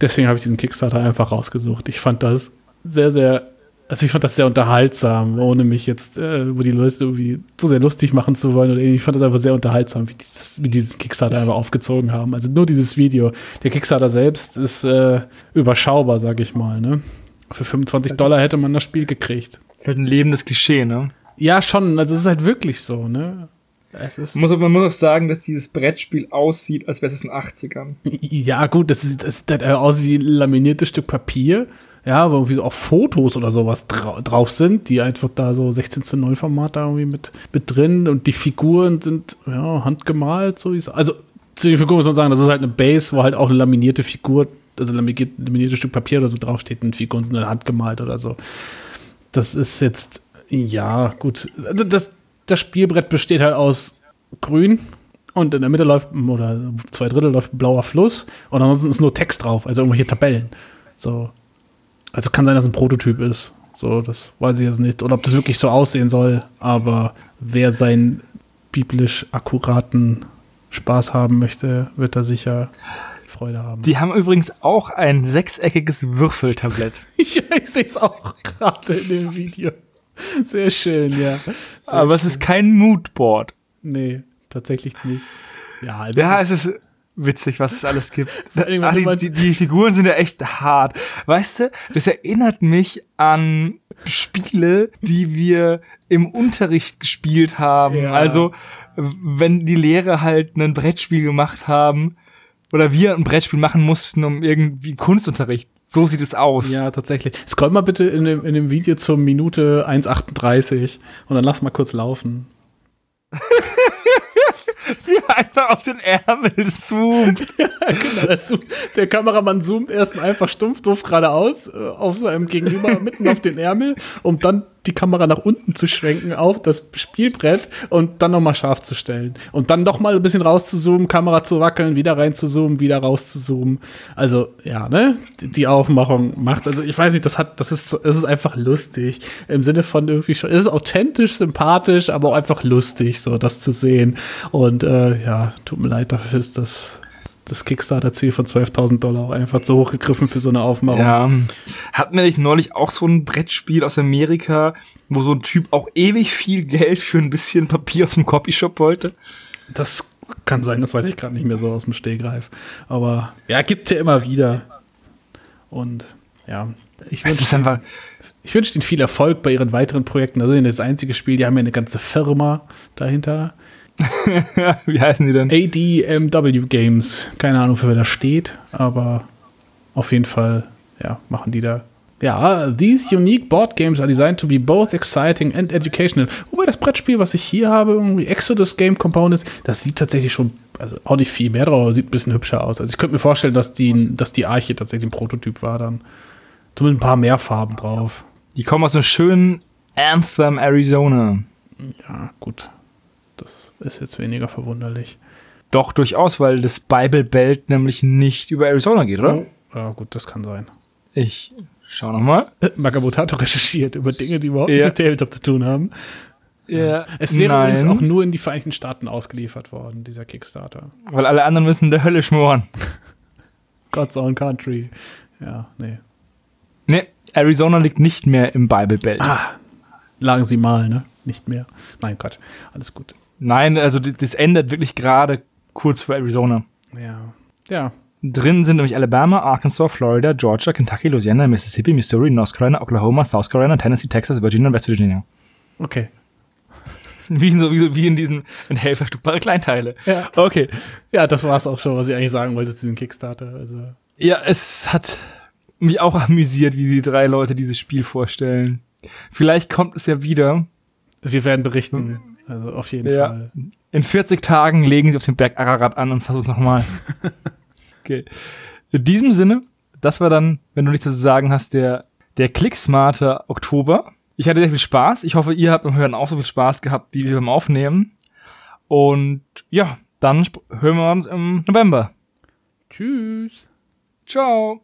Speaker 2: Deswegen habe ich diesen Kickstarter einfach rausgesucht. Ich fand das sehr, sehr also ich fand das sehr unterhaltsam, ohne mich jetzt äh, über die Leute irgendwie zu sehr lustig machen zu wollen. Oder ich fand das einfach sehr unterhaltsam, wie, dieses, wie diesen Kickstarter einfach aufgezogen haben. Also nur dieses Video. Der Kickstarter selbst ist äh, überschaubar, sag ich mal. Ne? Für 25 Dollar hätte man das Spiel gekriegt.
Speaker 1: ist halt ein lebendes Klischee, ne?
Speaker 2: Ja, schon. Also es ist halt wirklich so, ne? Es ist
Speaker 1: man, muss, man muss auch sagen, dass dieses Brettspiel aussieht, als wäre es in den 80ern.
Speaker 2: Ja, gut, das sieht, das sieht halt aus wie ein laminiertes Stück Papier. Ja, wo irgendwie so auch Fotos oder sowas dra drauf sind, die einfach da so 16 zu 9 Format da irgendwie mit, mit drin und die Figuren sind ja handgemalt, so wie es. Also zu den Figuren muss man sagen, das ist halt eine Base, wo halt auch eine laminierte Figur, also laminierte, laminiertes Stück Papier oder so draufsteht und Figuren sind dann handgemalt oder so. Das ist jetzt, ja, gut. Also das, das Spielbrett besteht halt aus grün und in der Mitte läuft, oder zwei Drittel läuft ein blauer Fluss und ansonsten ist nur Text drauf, also irgendwelche Tabellen. So. Also kann sein, dass ein Prototyp ist. So, das weiß ich jetzt nicht. Oder ob das wirklich so aussehen soll. Aber wer seinen biblisch akkuraten Spaß haben möchte, wird da sicher Freude haben.
Speaker 1: Die haben übrigens auch ein sechseckiges Würfeltablett. [LAUGHS]
Speaker 2: ich sehe es auch gerade in dem Video. Sehr schön, ja. Sehr
Speaker 1: Aber
Speaker 2: schön.
Speaker 1: es ist kein Moodboard.
Speaker 2: Nee, tatsächlich nicht. Ja, also
Speaker 1: Ja, es ist witzig, was es alles gibt. [LAUGHS] Ah, die, die, die Figuren sind ja echt hart. Weißt du, das erinnert mich an Spiele, die wir im Unterricht gespielt haben.
Speaker 2: Ja.
Speaker 1: Also, wenn die Lehrer halt ein Brettspiel gemacht haben oder wir ein Brettspiel machen mussten, um irgendwie Kunstunterricht. So sieht es aus.
Speaker 2: Ja, tatsächlich. Scroll mal bitte in dem, in dem Video zur Minute 1,38 und dann lass mal kurz laufen. [LAUGHS]
Speaker 1: Einfach auf den Ärmel zoomt. [LAUGHS]
Speaker 2: Genau, das zoomt- der Kameramann zoomt erstmal einfach stumpf doof geradeaus äh, auf seinem Gegenüber mitten auf den Ärmel, um dann die Kamera nach unten zu schwenken auf das Spielbrett und dann nochmal scharf zu stellen. Und dann noch mal ein bisschen rauszuzoomen, Kamera zu wackeln, wieder rein zu zoomen, wieder raus zu zoomen. Also, ja, ne? Die, die Aufmachung macht, also ich weiß nicht, das hat, das ist, es ist einfach lustig. Im Sinne von irgendwie schon, es ist authentisch, sympathisch, aber auch einfach lustig, so das zu sehen. Und äh, ja, tut mir leid, dafür ist das das Kickstarter-Ziel von 12.000 Dollar auch einfach zu hoch gegriffen für so eine Aufmachung.
Speaker 1: Ja. Hatten wir nicht neulich auch so ein Brettspiel aus Amerika, wo so ein Typ auch ewig viel Geld für ein bisschen Papier aus dem Copyshop wollte?
Speaker 2: Das kann sein, das weiß ich gerade nicht mehr so aus dem Stehgreif. Aber ja, gibt's ja immer wieder. Und ja, ich
Speaker 1: Es
Speaker 2: wünsche wünsch Ihnen viel Erfolg bei Ihren weiteren Projekten. Das ist ja das einzige Spiel, die haben ja eine ganze Firma dahinter. [LAUGHS]
Speaker 1: wie heißen die denn?
Speaker 2: ADMW Games. Keine Ahnung, für wer das steht, aber auf jeden Fall, ja, machen die da. Ja, these unique board games are designed to be both exciting and educational. Wobei das Brettspiel, was ich hier habe, irgendwie Exodus Game Components, das sieht tatsächlich schon, also auch nicht viel mehr drauf, aber sieht ein bisschen hübscher aus. Also ich könnte mir vorstellen, dass die, dass die Arche tatsächlich ein Prototyp war dann. Zumindest ein paar mehr Farben drauf.
Speaker 1: Die kommen aus einem schönen Anthem, Arizona.
Speaker 2: Ja, gut. Das ist jetzt weniger verwunderlich.
Speaker 1: Doch, durchaus, weil das Bible Belt nämlich nicht über Arizona geht, oder?
Speaker 2: Ja, gut, das kann sein.
Speaker 1: Ich schau noch mal. [LAUGHS]
Speaker 2: Magabotato recherchiert über Dinge, die überhaupt
Speaker 1: Ja.
Speaker 2: nicht mit Tabletop zu tun haben.
Speaker 1: Ja,
Speaker 2: Es wäre
Speaker 1: nein,
Speaker 2: übrigens auch nur in die Vereinigten Staaten ausgeliefert worden, dieser Kickstarter.
Speaker 1: weil alle anderen müssen der Hölle schmoren. [LAUGHS]
Speaker 2: God's own country. Ja, nee.
Speaker 1: Ne, Arizona liegt nicht mehr im Bible Belt.
Speaker 2: Ah, lagen sie mal, ne? Nicht mehr. Nein, Gott. Alles gut.
Speaker 1: Nein, also das endet wirklich gerade kurz vor Arizona.
Speaker 2: Ja. Ja.
Speaker 1: Drin sind nämlich Alabama, Arkansas, Florida, Georgia, Kentucky, Louisiana, Mississippi, Missouri, North Carolina, Oklahoma, South Carolina, Tennessee, Texas, Virginia und West Virginia.
Speaker 2: Okay. [LAUGHS]
Speaker 1: Wie in, so, wie, so, wie in diesen in hell verstückbare Kleinteile.
Speaker 2: Ja.
Speaker 1: Okay.
Speaker 2: Ja, das war's auch schon, was ich eigentlich sagen wollte zu diesem Kickstarter. Also.
Speaker 1: Ja, es hat mich auch amüsiert, wie die drei Leute dieses Spiel vorstellen. Vielleicht kommt es ja wieder.
Speaker 2: Wir werden berichten. Also auf jeden
Speaker 1: Ja.
Speaker 2: Fall.
Speaker 1: In 40 Tagen legen sie auf den Berg Ararat an und versuchen es nochmal. [LAUGHS] okay. In diesem Sinne, das war dann, wenn du nichts zu sagen hast, der, der klicksmarte Oktober. Ich hatte sehr viel Spaß. Ich hoffe, ihr habt beim Hören auch so viel Spaß gehabt, wie wir beim Aufnehmen. Und ja, dann hören wir uns im November.
Speaker 2: Tschüss.
Speaker 1: Ciao.